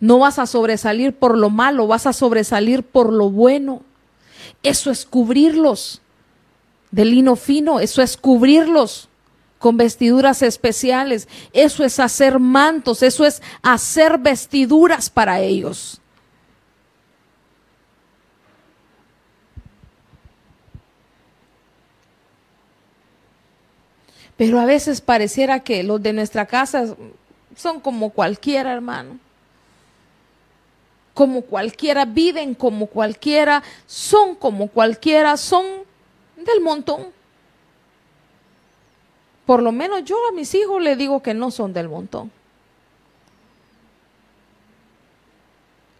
No vas a sobresalir por lo malo, vas a sobresalir por lo bueno. Eso es cubrirlos de lino fino, eso es cubrirlos con vestiduras especiales, eso es hacer mantos, eso es hacer vestiduras para ellos. Pero a veces pareciera que los de nuestra casa son como cualquiera, hermano. Como cualquiera, viven como cualquiera, son como cualquiera, son del montón. Por lo menos yo a mis hijos le digo que no son del montón.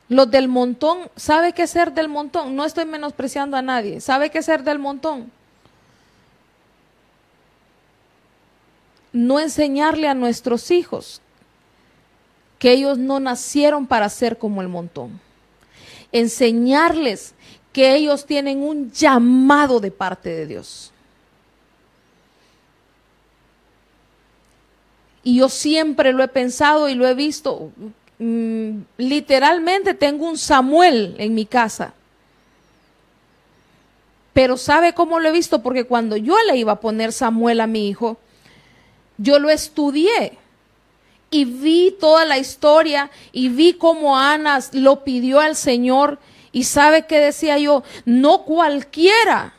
Los del montón, ¿sabe qué ser del montón? No estoy menospreciando a nadie. ¿Sabe qué ser del montón? no enseñarle a nuestros hijos que ellos no nacieron para ser como el montón. Enseñarles que ellos tienen un llamado de parte de Dios. Y yo siempre lo he pensado y lo he visto. Mm, literalmente tengo un Samuel en mi casa. Pero ¿sabe cómo lo he visto? Porque cuando yo le iba a poner Samuel a mi hijo, yo lo estudié y vi toda la historia y vi cómo Ana lo pidió al Señor y sabe que decía yo, no cualquiera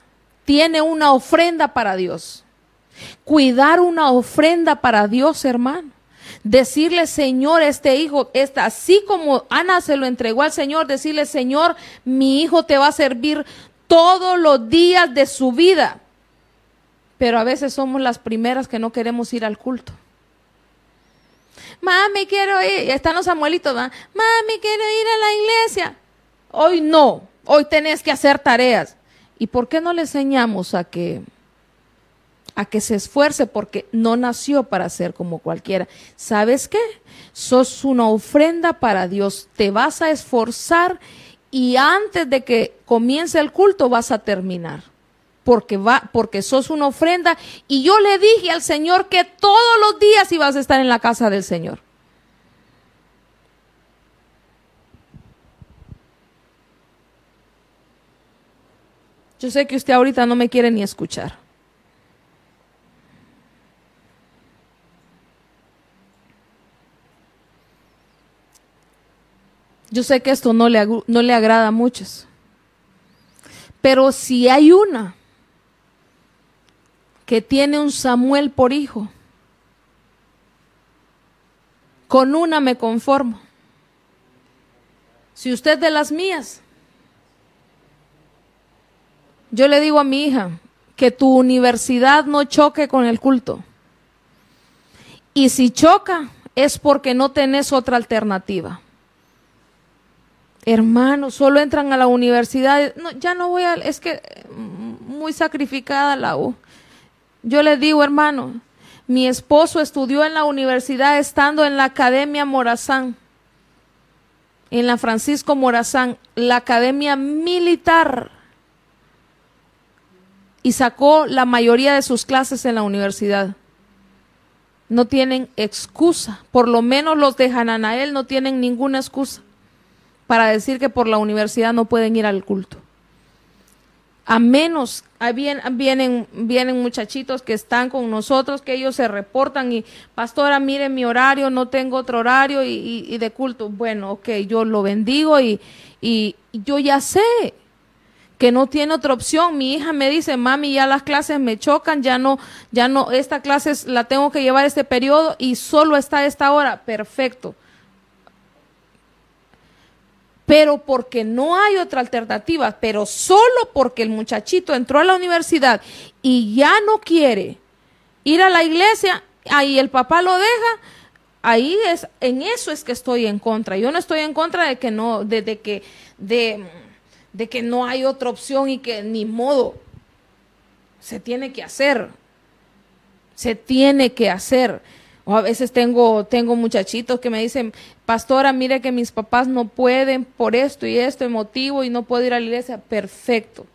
tiene una ofrenda para Dios. Cuidar una ofrenda para Dios, hermano. Decirle, Señor, este hijo, está así como Ana se lo entregó al Señor, decirle, Señor, mi hijo te va a servir todos los días de su vida pero a veces somos las primeras que no queremos ir al culto. Mami, quiero ir. Están los abuelitos, Mami, quiero ir a la iglesia. Hoy no. Hoy tenés que hacer tareas. ¿Y por qué no le enseñamos a que a que se esfuerce porque no nació para ser como cualquiera? ¿Sabes qué? Sos una ofrenda para Dios. Te vas a esforzar y antes de que comience el culto vas a terminar. Porque va, porque sos una ofrenda. Y yo le dije al Señor que todos los días ibas a estar en la casa del Señor. Yo sé que usted ahorita no me quiere ni escuchar. Yo sé que esto no le, no le agrada a muchos. Pero si hay una que tiene un Samuel por hijo, con una me conformo. Si usted de las mías, yo le digo a mi hija que tu universidad no choque con el culto. Y si choca, es porque no tenés otra alternativa. Hermanos, solo entran a la universidad. No, ya no voy a, es que muy sacrificada la U. Yo le digo, hermano, mi esposo estudió en la universidad estando en la Academia Morazán, en la Francisco Morazán, la Academia Militar, y sacó la mayoría de sus clases en la universidad. No tienen excusa, por lo menos los de Hananael no tienen ninguna excusa para decir que por la universidad no pueden ir al culto. A menos, vienen, vienen, vienen muchachitos que están con nosotros, que ellos se reportan y, pastora, mire mi horario, no tengo otro horario y, de culto. Bueno, ok, yo lo bendigo y, y yo ya sé que no tiene otra opción. Mi hija me dice, mami, ya las clases me chocan, ya no, ya no, esta clase la tengo que llevar este periodo y solo está esta hora. Perfecto pero porque no hay otra alternativa, pero solo porque el muchachito entró a la universidad y ya no quiere ir a la iglesia, ahí el papá lo deja, ahí es, en eso es que estoy en contra. Yo no estoy en contra de que no, de, que, de, que no hay otra opción y que ni modo se tiene que hacer. Se tiene que hacer. O a veces tengo, tengo muchachitos que me dicen, pastora, mire que mis papás no pueden por esto y esto, motivo y no puedo ir a la iglesia. Perfecto.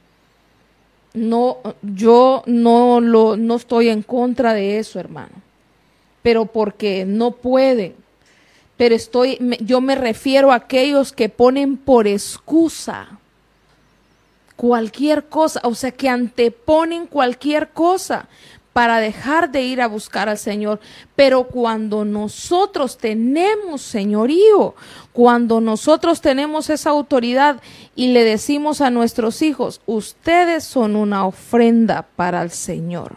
No, yo no lo, no estoy en contra de eso, hermano. Pero porque no pueden. Pero estoy, yo me refiero a aquellos que ponen por excusa cualquier cosa, o sea, que anteponen cualquier cosa para dejar de ir a buscar al Señor. Pero cuando nosotros tenemos señorío, cuando nosotros tenemos esa autoridad y le decimos a nuestros hijos, ustedes son una ofrenda para el Señor.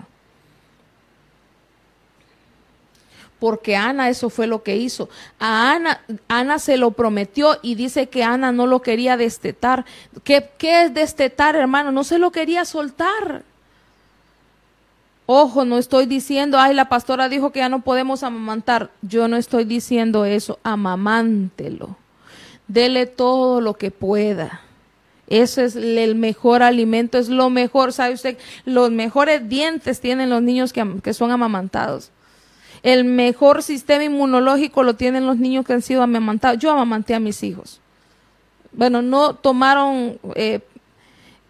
Porque Ana eso fue lo que hizo. A Ana, Ana se lo prometió y dice que Ana no lo quería destetar. ¿Qué, qué es destetar, hermano? No se lo quería soltar. Ojo, no estoy diciendo, ay, la pastora dijo que ya no podemos amamantar. Yo no estoy diciendo eso, amamántelo. Dele todo lo que pueda. Ese es el mejor alimento, es lo mejor. ¿Sabe usted? Los mejores dientes tienen los niños que, que son amamantados. El mejor sistema inmunológico lo tienen los niños que han sido amamantados. Yo amamanté a mis hijos. Bueno, no tomaron eh,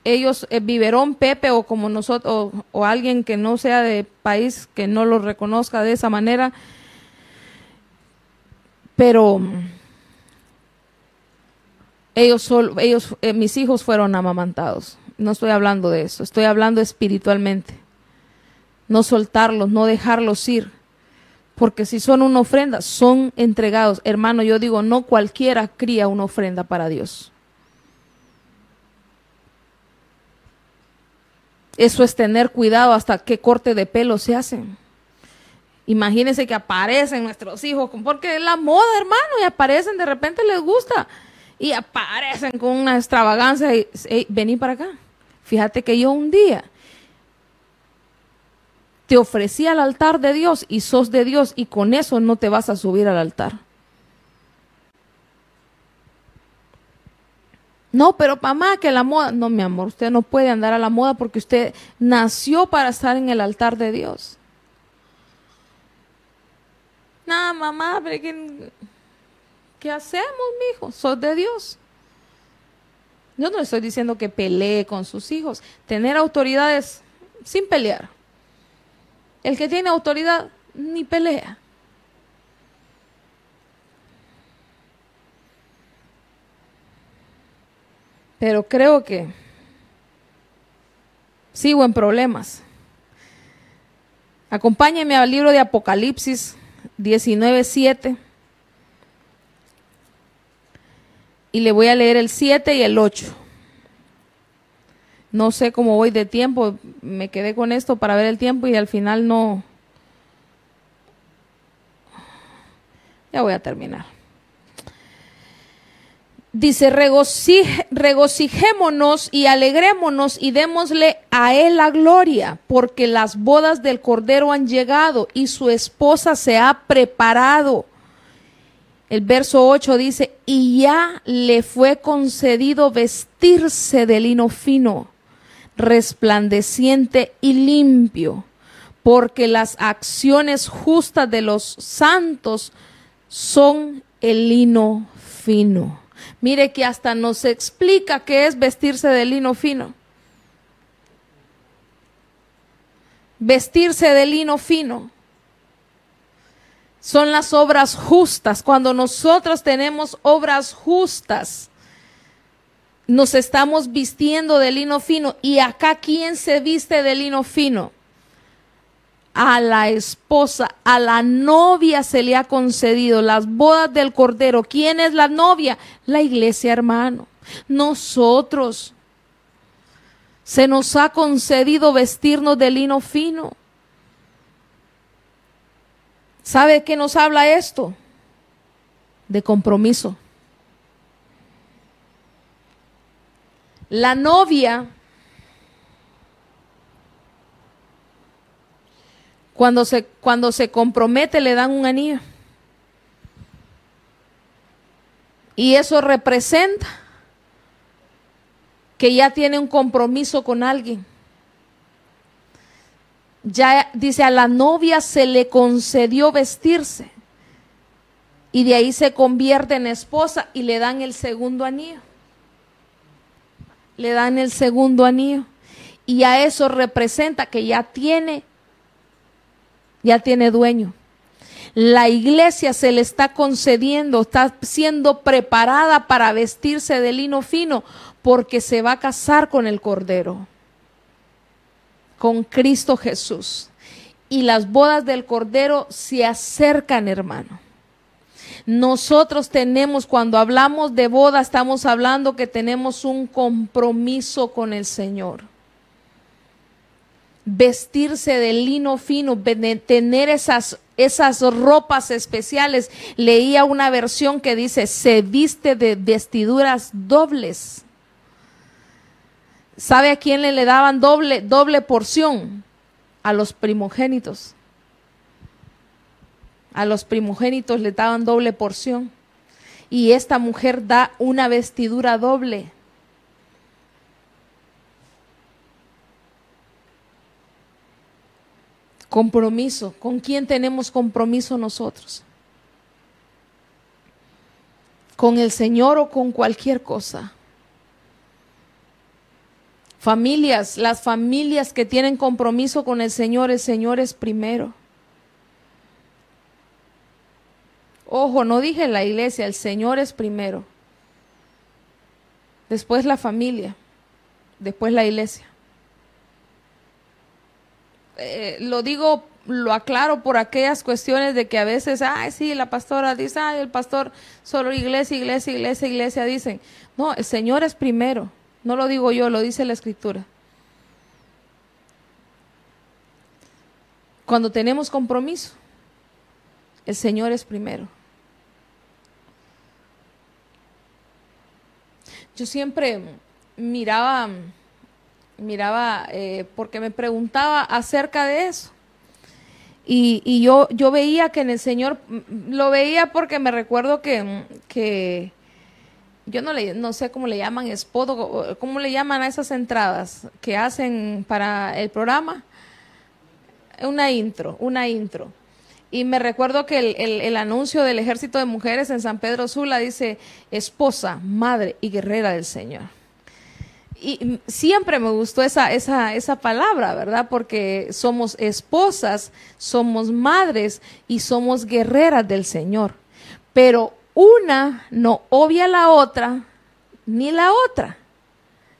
ellos, eh, Biberón, Pepe o como nosotros, o, alguien que no sea de país, que no lo reconozca de esa manera, pero ellos, ellos eh, mis hijos fueron amamantados. No estoy hablando de eso, estoy hablando espiritualmente. No soltarlos, no dejarlos ir. Porque si son una ofrenda, son entregados. Hermano, yo digo, no cualquiera cría una ofrenda para Dios. Eso es tener cuidado hasta qué corte de pelo se hacen. Imagínense que aparecen nuestros hijos, porque es la moda, hermano, y aparecen, de repente les gusta, y aparecen con una extravagancia y vení para acá. Fíjate que yo un día te ofrecí al altar de Dios y sos de Dios y con eso no te vas a subir al altar. No, pero mamá, que la moda. No, mi amor, usted no puede andar a la moda porque usted nació para estar en el altar de Dios. No, mamá, pero ¿qué, ¿qué hacemos, mijo? Sos de Dios. Yo no le estoy diciendo que pelee con sus hijos. Tener autoridades sin pelear. El que tiene autoridad ni pelea. Pero creo que sigo en problemas. Acompáñeme al libro de Apocalipsis 19.7. Y le voy a leer el 7 y el 8. No sé cómo voy de tiempo. Me quedé con esto para ver el tiempo y al final no. Ya voy a terminar. Dice, regocijémonos y alegrémonos y démosle a él la gloria, porque las bodas del Cordero han llegado y su esposa se ha preparado. El verso 8 dice, y ya le fue concedido vestirse de lino fino, resplandeciente y limpio, porque las acciones justas de los santos son el lino fino. Mire que hasta nos explica qué es vestirse de lino fino. Vestirse de lino fino son las obras justas. Cuando nosotros tenemos obras justas, nos estamos vistiendo de lino fino. ¿Y acá quién se viste de lino fino? A la esposa, a la novia se le ha concedido las bodas del Cordero. ¿Quién es la novia? La iglesia, hermano. Nosotros. Se nos ha concedido vestirnos de lino fino. ¿Sabe qué nos habla esto? De compromiso. La novia Cuando se, cuando se compromete le dan un anillo. Y eso representa que ya tiene un compromiso con alguien. Ya dice, a la novia se le concedió vestirse. Y de ahí se convierte en esposa y le dan el segundo anillo. Le dan el segundo anillo. Y a eso representa que ya tiene ya tiene dueño. La iglesia se le está concediendo, está siendo preparada para vestirse de lino fino porque se va a casar con el Cordero, con Cristo Jesús. Y las bodas del Cordero se acercan, hermano. Nosotros tenemos, cuando hablamos de boda, estamos hablando que tenemos un compromiso con el Señor vestirse de lino fino, tener esas, esas ropas especiales. Leía una versión que dice, se viste de vestiduras dobles. ¿Sabe a quién le, le daban doble, doble porción? A los primogénitos. A los primogénitos le daban doble porción. Y esta mujer da una vestidura doble. Compromiso. ¿Con quién tenemos compromiso nosotros? ¿Con el Señor o con cualquier cosa? Familias, las familias que tienen compromiso con el Señor, el Señor es primero. Ojo, no dije la iglesia, el Señor es primero. Después la familia, después la iglesia. Eh, lo digo, lo aclaro por aquellas cuestiones de que a veces, ay, sí, la pastora dice, ay, el pastor solo iglesia, iglesia, iglesia, iglesia, dicen. No, el Señor es primero. No lo digo yo, lo dice la Escritura. Cuando tenemos compromiso, el Señor es primero. Yo siempre miraba miraba, eh, porque me preguntaba acerca de eso. Y, yo, yo veía que en el Señor, mm, lo veía porque me recuerdo que, que yo no, le, no sé cómo le llaman, espodo, cómo le llaman a esas entradas que hacen para el programa. Una intro, una intro. Y me recuerdo que el, el, anuncio del ejército de mujeres en San Pedro Sula dice, esposa, madre y guerrera del Señor. Y siempre me gustó esa, esa, esa palabra, ¿verdad? Porque somos esposas, somos madres y somos guerreras del Señor. Pero una no obvia la otra, ni la otra.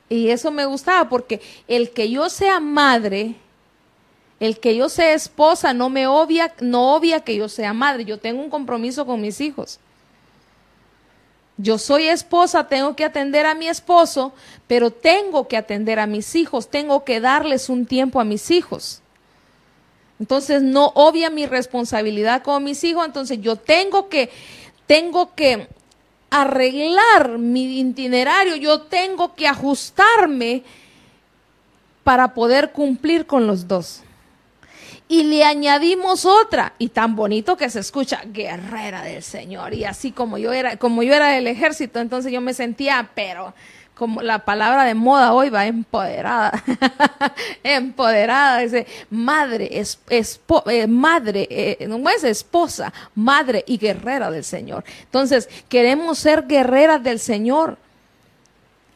Y eso me gustaba porque el que yo sea madre, el que yo sea esposa no me obvia, no obvia que yo sea madre. Yo tengo un compromiso con mis hijos. Yo soy esposa, tengo que atender a mi esposo, pero tengo que atender a mis hijos, tengo que darles un tiempo a mis hijos. Entonces no obvia mi responsabilidad con mis hijos, entonces yo tengo que tengo que arreglar mi itinerario, yo tengo que ajustarme para poder cumplir con los dos y le añadimos otra. Y tan bonito que se escucha guerrera del Señor. Y así como yo era como yo era del ejército entonces yo me sentía pero como la palabra de moda hoy va empoderada empoderada. Dice madre es, eh, madre eh, no es esposa madre y guerrera del Señor. Entonces queremos ser guerreras del Señor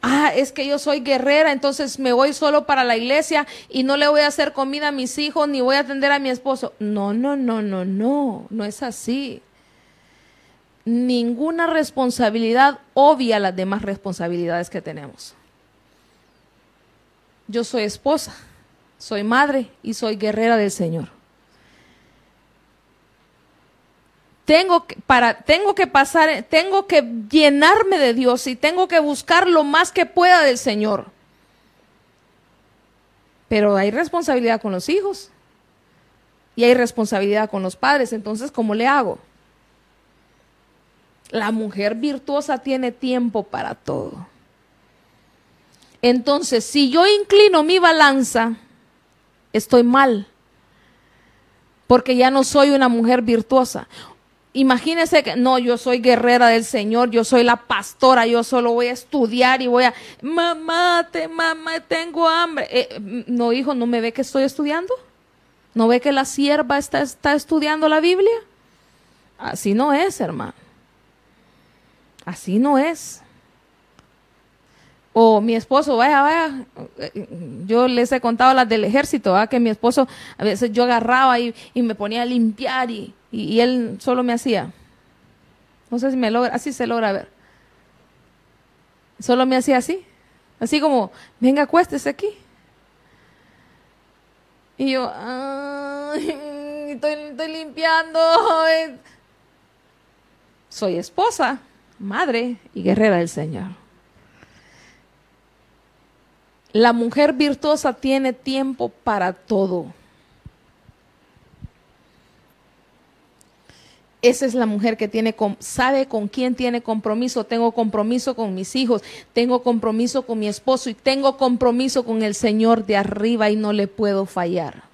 ah, es que yo soy guerrera, entonces me voy solo para la iglesia y no le voy a hacer comida a mis hijos ni voy a atender a mi esposo. No, no, no, no, no, no es así. Ninguna responsabilidad obvia las demás responsabilidades que tenemos. Yo soy esposa, soy madre y soy guerrera del Señor. Tengo que, para, tengo que pasar, tengo que llenarme de Dios y tengo que buscar lo más que pueda del Señor. Pero hay responsabilidad con los hijos y hay responsabilidad con los padres. Entonces, ¿cómo le hago? La mujer virtuosa tiene tiempo para todo. Entonces, si yo inclino mi balanza, estoy mal, porque ya no soy una mujer virtuosa. Imagínese que no, yo soy guerrera del Señor, yo soy la pastora, yo solo voy a estudiar y voy a, mamá, te, mamá, tengo hambre. Eh, no, hijo, ¿no me ve que estoy estudiando? ¿No ve que la sierva está, está estudiando la Biblia? Así no es, hermano. Así no es. O mi esposo, vaya, vaya, yo les he contado las del ejército, que mi esposo, a veces yo agarraba y, y me ponía a limpiar y, y, él solo me hacía. No sé si me logra, así se logra ver. Solo me hacía así. Así como, venga, acuéstese aquí. Y yo, estoy, estoy limpiando. Soy esposa, madre y guerrera del Señor. La mujer virtuosa tiene tiempo para todo. Esa es la mujer que tiene, sabe con quién tiene compromiso. Tengo compromiso con mis hijos, tengo compromiso con mi esposo y tengo compromiso con el Señor de arriba y no le puedo fallar.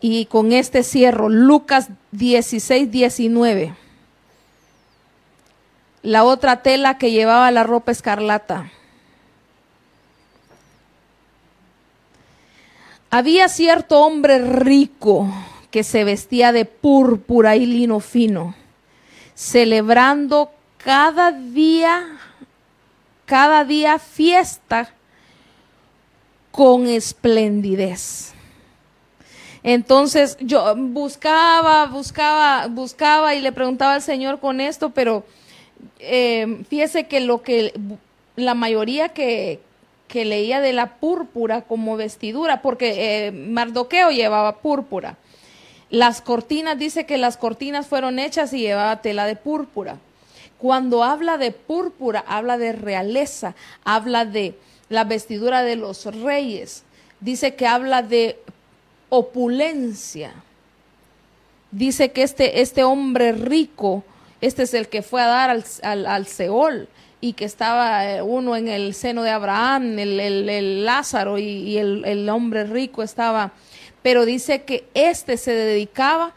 Y con este cierro, Lucas 16, 19. La otra tela que llevaba la ropa escarlata. Había cierto hombre rico que se vestía de púrpura y lino fino, celebrando cada día, cada día fiesta con esplendidez. Entonces yo buscaba, buscaba, buscaba y le preguntaba al Señor con esto, pero eh, fíjese que lo que la mayoría que, que leía de la púrpura como vestidura, porque eh, Mardoqueo llevaba púrpura. Las cortinas, dice que las cortinas fueron hechas y llevaba tela de púrpura. Cuando habla de púrpura, habla de realeza, habla de la vestidura de los reyes, dice que habla de opulencia. Dice que este, este hombre rico, este es el que fue a dar al, al, al Seol, y que estaba eh, uno en el seno de Abraham, el, Lázaro y, el, hombre rico estaba, pero dice que éste se dedicaba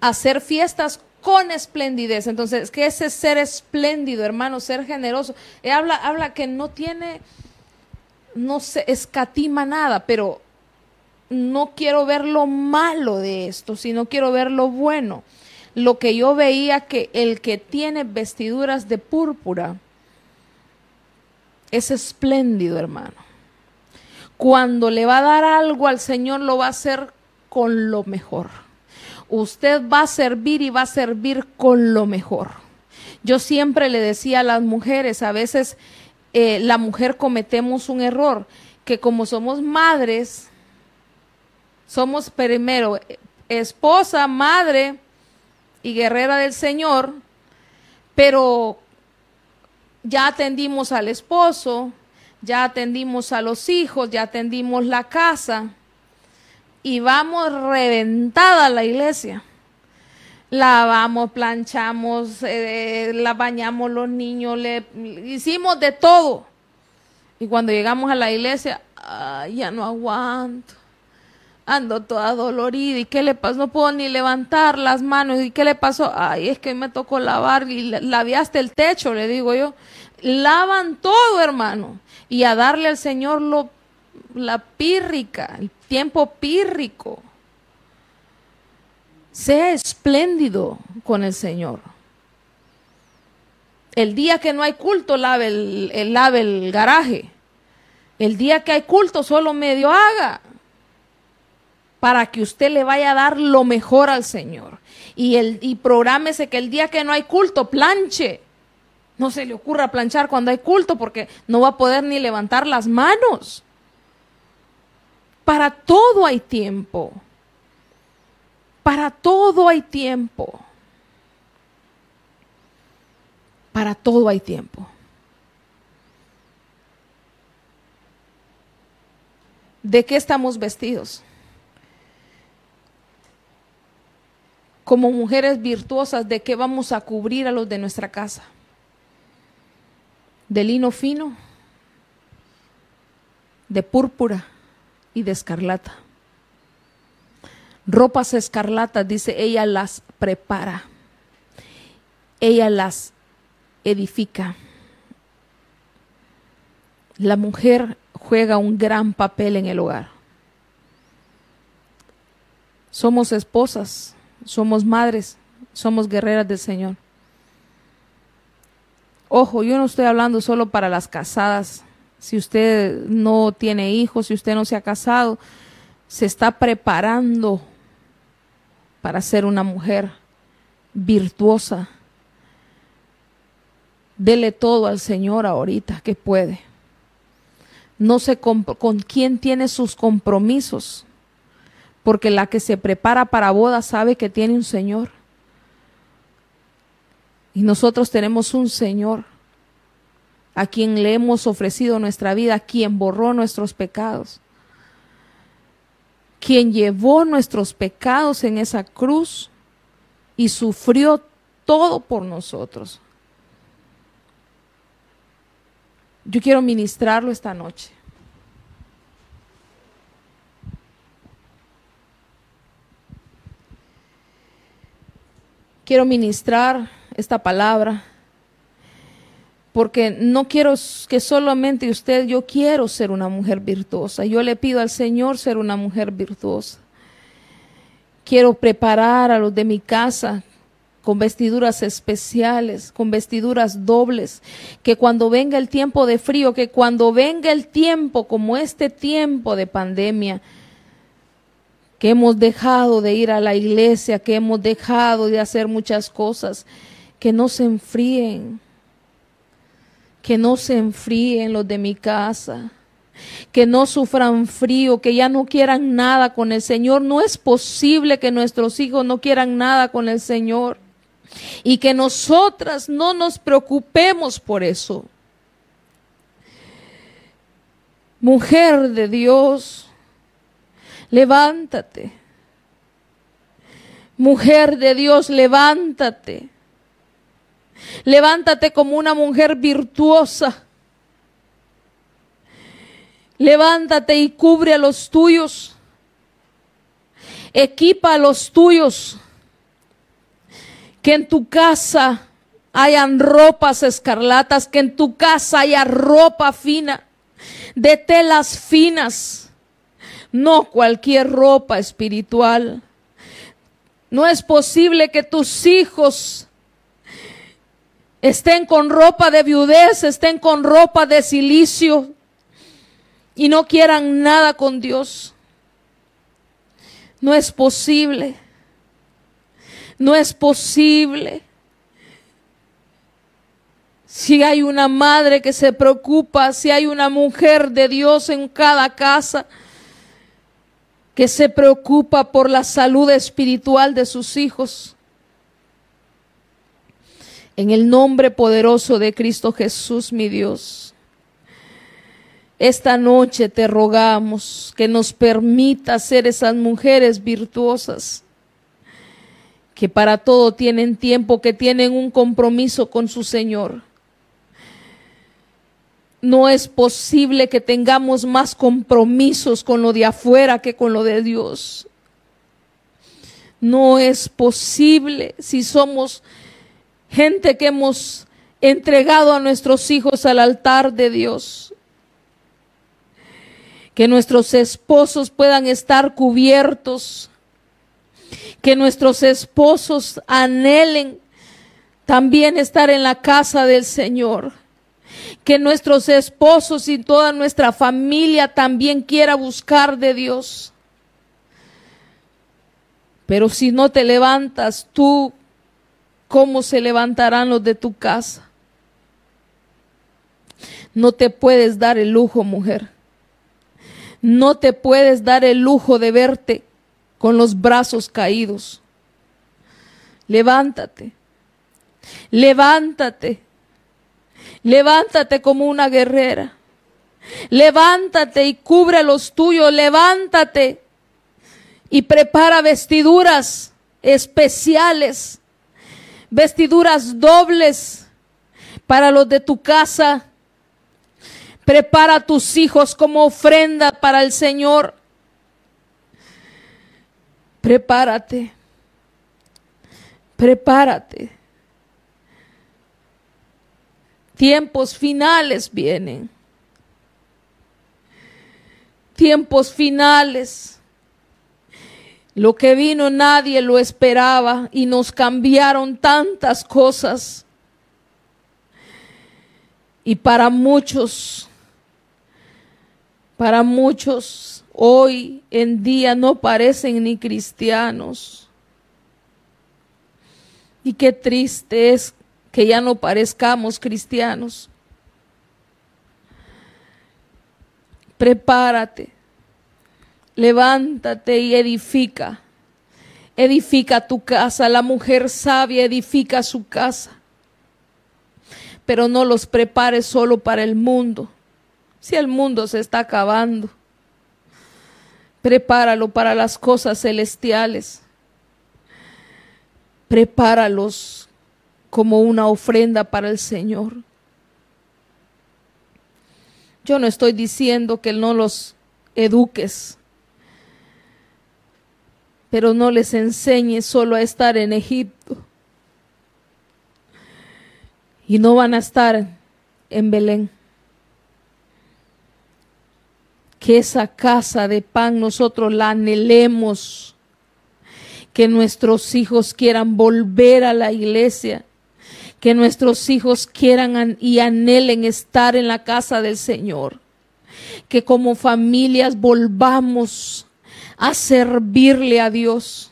a hacer fiestas con esplendidez. Entonces, ¿qué es ser espléndido, hermano? Ser generoso. habla, habla que no tiene, no se escatima nada, pero no quiero ver lo malo de esto, sino quiero ver lo bueno. lo que yo veía que el que tiene vestiduras de púrpura es espléndido, hermano. Cuando le va a dar algo al Señor, lo va a hacer con lo mejor. Usted va a servir y va a servir con lo mejor. Yo siempre le decía a las mujeres, a veces eh, la mujer cometemos un error, que como somos madres, somos primero esposa, madre y guerrera del Señor, pero ya atendimos al esposo, ya atendimos a los hijos, ya atendimos la casa y vamos reventada la iglesia. Lavamos, planchamos, eh, la bañamos los niños, le hicimos de todo. Y cuando llegamos a la iglesia, ya no aguanto. Ando toda dolorida. ¿Y qué le pasó? No puedo ni levantar las manos. ¿Y qué le pasó? Ay, es que me tocó lavar y laviaste el techo, le digo yo. Lavan todo, hermano. Y a darle al Señor lo, la pírrica, el tiempo pírrico. Sea espléndido con el Señor. El día que no hay culto, lave el, lave el garaje. El día que hay culto, solo medio haga. Para que usted le vaya a dar lo mejor al Señor. Y, el, y que el día que no hay culto, planche. No se le ocurra planchar cuando hay culto porque no va a poder ni levantar las manos. Para todo hay tiempo. Para todo hay tiempo. Para todo hay tiempo. ¿De qué estamos vestidos? Como mujeres virtuosas, ¿de qué vamos a cubrir a los de nuestra casa? ¿De lino fino? ¿De púrpura y de escarlata? Ropas escarlatas, dice, ella las prepara. Ella las edifica. La mujer juega un gran papel en el hogar. Somos esposas, somos madres, somos guerreras del Señor. Ojo, yo no estoy hablando solo para las casadas. Si usted no tiene hijos, si usted no se ha casado, se está preparando para ser una mujer virtuosa, Dele todo al Señor ahorita que puede. No sé con, con quién tiene sus compromisos, porque la que se prepara para boda sabe que tiene un Señor. Y nosotros tenemos un Señor a quien le hemos ofrecido nuestra vida, quien borró nuestros pecados, quien llevó nuestros pecados en esa cruz y sufrió todo por nosotros. Yo quiero ministrarlo esta noche. Quiero ministrar esta palabra porque no quiero que solamente usted, yo quiero ser una mujer virtuosa. Yo le pido al Señor ser una mujer virtuosa. Quiero preparar a los de mi casa con vestiduras especiales, con vestiduras dobles, que cuando venga el tiempo de frío, que cuando venga el tiempo como este tiempo de pandemia, que hemos dejado de ir a la iglesia, que hemos dejado de hacer muchas cosas, que no se enfríen, que no se enfríen los de mi casa, que no sufran frío, que ya no quieran nada con el Señor. No es posible que nuestros hijos no quieran nada con el Señor y que nosotras no nos preocupemos por eso. Mujer de Dios, levántate. Mujer de Dios, levántate. Levántate como una mujer virtuosa. Levántate y cubre a los tuyos. Equipa a los tuyos que en tu casa hayan ropas escarlatas, que en tu casa haya ropa fina, de telas finas, no cualquier ropa espiritual, No es posible que tus hijos estén con ropa de viudez, estén con ropa de silicio y no quieran nada con Dios. No es posible. No es posible. Si hay una madre que se preocupa, si hay una mujer de Dios en cada casa que se preocupa por la salud espiritual de sus hijos. En el nombre poderoso de Cristo Jesús, mi Dios. Esta noche te rogamos que nos permita ser esas mujeres virtuosas que para todo tienen tiempo, que tienen un compromiso con su Señor no es posible que tengamos más compromisos con lo de afuera que con lo de Dios. No es posible si somos gente que hemos entregado a nuestros hijos al altar de Dios. Que nuestros esposos puedan estar cubiertos. Que nuestros esposos anhelen también estar en la casa del Señor que nuestros esposos y toda nuestra familia también quiera buscar de Dios. Pero si no te levantas tú, ¿cómo se levantarán los de tu casa? No te puedes dar el lujo, mujer. No te puedes dar el lujo de verte con los brazos caídos. Levántate. Levántate. Levántate como una guerrera. Levántate y cubre los tuyos. Levántate y prepara vestiduras especiales, vestiduras dobles para los de tu casa. Prepara a tus hijos como ofrenda para el Señor. Prepárate. Prepárate. Tiempos finales vienen. Tiempos finales. Lo que vino nadie lo esperaba y nos cambiaron tantas cosas. Y para muchos, para muchos hoy en día no parecen ni cristianos. Y qué triste es que ya no parezcamos cristianos. Prepárate, levántate y edifica. Edifica tu casa. La mujer sabia edifica su casa. Pero no los prepares solo para el mundo. Si el mundo se está acabando, prepáralo para las cosas celestiales. Prepáralos como una ofrenda para el Señor. Yo no estoy diciendo que no los eduques, pero no les enseñes solo a estar en Egipto. Y no van a estar en Belén. Que esa casa de pan nosotros la anhelemos. Que nuestros hijos quieran volver a la iglesia que nuestros hijos quieran y anhelen estar en la casa del Señor. Que como familias volvamos a servirle a Dios.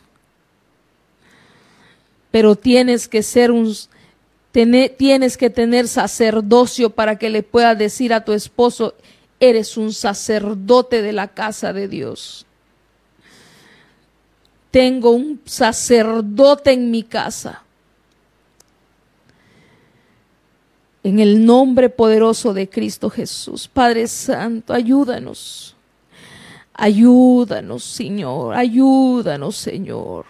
Pero tienes que ser un tienes que tener sacerdocio para que le puedas decir a tu esposo, eres un sacerdote de la casa de Dios. Tengo un sacerdote en mi casa. En el nombre poderoso de Cristo Jesús. Padre Santo, ayúdanos. Ayúdanos, Señor. Ayúdanos, Señor.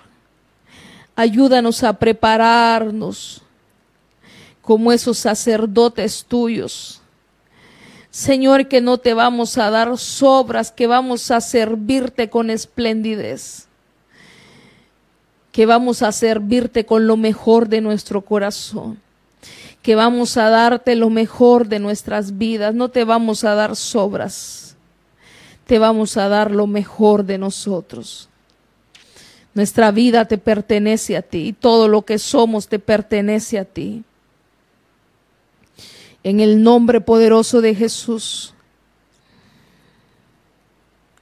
Ayúdanos a prepararnos como esos sacerdotes tuyos. Señor, que no te vamos a dar sobras, que vamos a servirte con esplendidez, que vamos a servirte con lo mejor de nuestro corazón que vamos a darte lo mejor de nuestras vidas, no te vamos a dar sobras, te vamos a dar lo mejor de nosotros. Nuestra vida te pertenece a ti todo lo que somos te pertenece a ti. En el nombre poderoso de Jesús.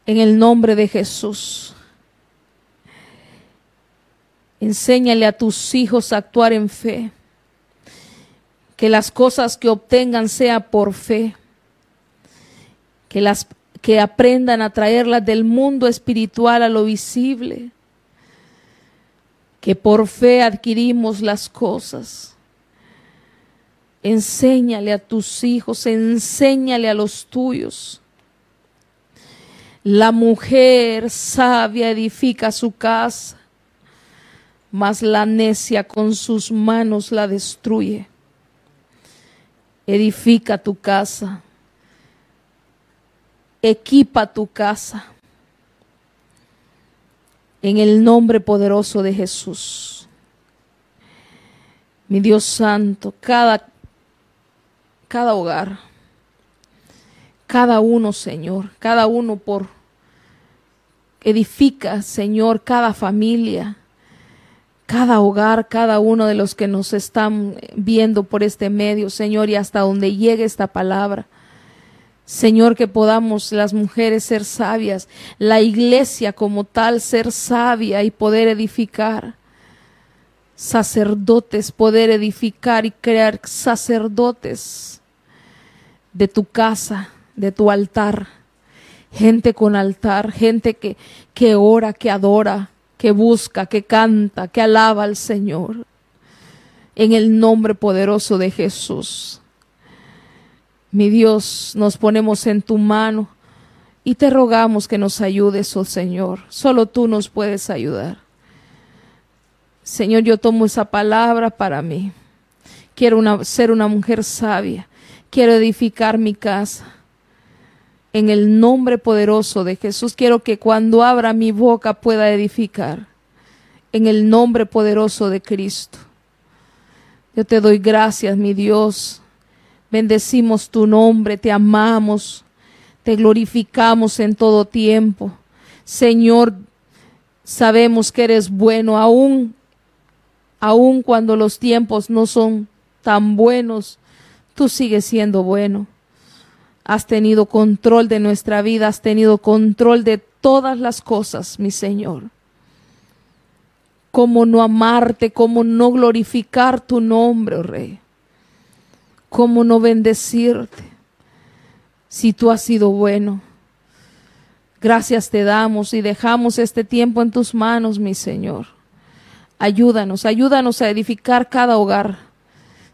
En el nombre de Jesús. Enséñale a tus hijos a actuar en fe. Que las cosas que obtengan sea por fe. Que las que aprendan a traerlas del mundo espiritual a lo visible. Que por fe adquirimos las cosas. Enséñale a tus hijos, enséñale a los tuyos. La mujer sabia edifica su casa, mas la necia con sus manos la destruye. Edifica tu casa equipa tu casa. En el nombre poderoso de Jesús. Mi Dios Santo, cada, cada hogar, cada uno, Señor, cada uno por edifica, Señor, cada familia, cada hogar, cada uno de los que nos están viendo por este medio, Señor, y hasta donde llegue esta palabra. Señor, que podamos las mujeres ser sabias, la iglesia como tal ser sabia y poder edificar, sacerdotes, poder edificar y crear sacerdotes de tu casa, de tu altar, gente con altar, gente que, que ora, que adora, que busca, que canta, que alaba al Señor. En el nombre poderoso de Jesús. Mi Dios, nos ponemos en tu mano y te rogamos que nos ayudes, oh Señor. Solo tú nos puedes ayudar. Señor, yo tomo esa palabra para mí. Quiero ser una mujer sabia. Quiero edificar mi casa. En el nombre poderoso de Jesús, quiero que cuando abra mi boca pueda edificar. En el nombre poderoso de Cristo. Yo te doy gracias, mi Dios, Bendecimos tu nombre, te amamos, te glorificamos en todo tiempo. Señor, sabemos que eres bueno aún, aún cuando los tiempos no son tan buenos, tú sigues siendo bueno. Has tenido control de nuestra vida, has tenido control de todas las cosas, mi Señor. ¿Cómo no amarte? ¿Cómo no glorificar tu nombre, oh Rey? ¿Cómo no bendecirte si tú has sido bueno? Gracias te damos y dejamos este tiempo en tus manos, mi Señor. Ayúdanos, ayúdanos a edificar cada hogar.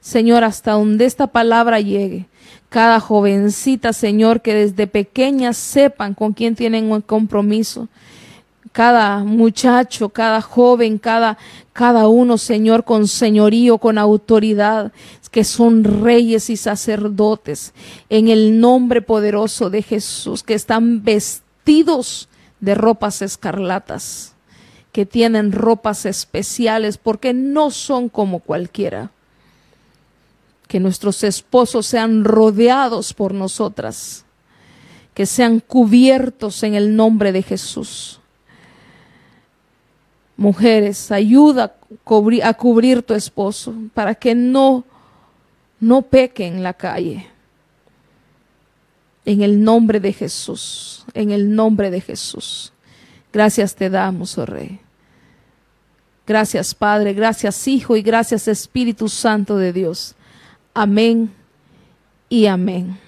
Señor, hasta donde esta palabra llegue. Cada jovencita, Señor, que desde pequeñas sepan con quién tienen un compromiso. Cada muchacho, cada joven, cada, cada uno, Señor, con señorío, con autoridad que son reyes y sacerdotes, en el nombre poderoso de Jesús, que están vestidos de ropas escarlatas, que tienen ropas especiales, porque no son como cualquiera. Que nuestros esposos sean rodeados por nosotras, que sean cubiertos en el nombre de Jesús. Mujeres, ayuda a cubrir tu esposo para que no no peque en la calle. En el nombre de Jesús, en el nombre de Jesús. Gracias te damos, oh Rey. Gracias Padre, gracias Hijo y gracias Espíritu Santo de Dios. Amén y amén.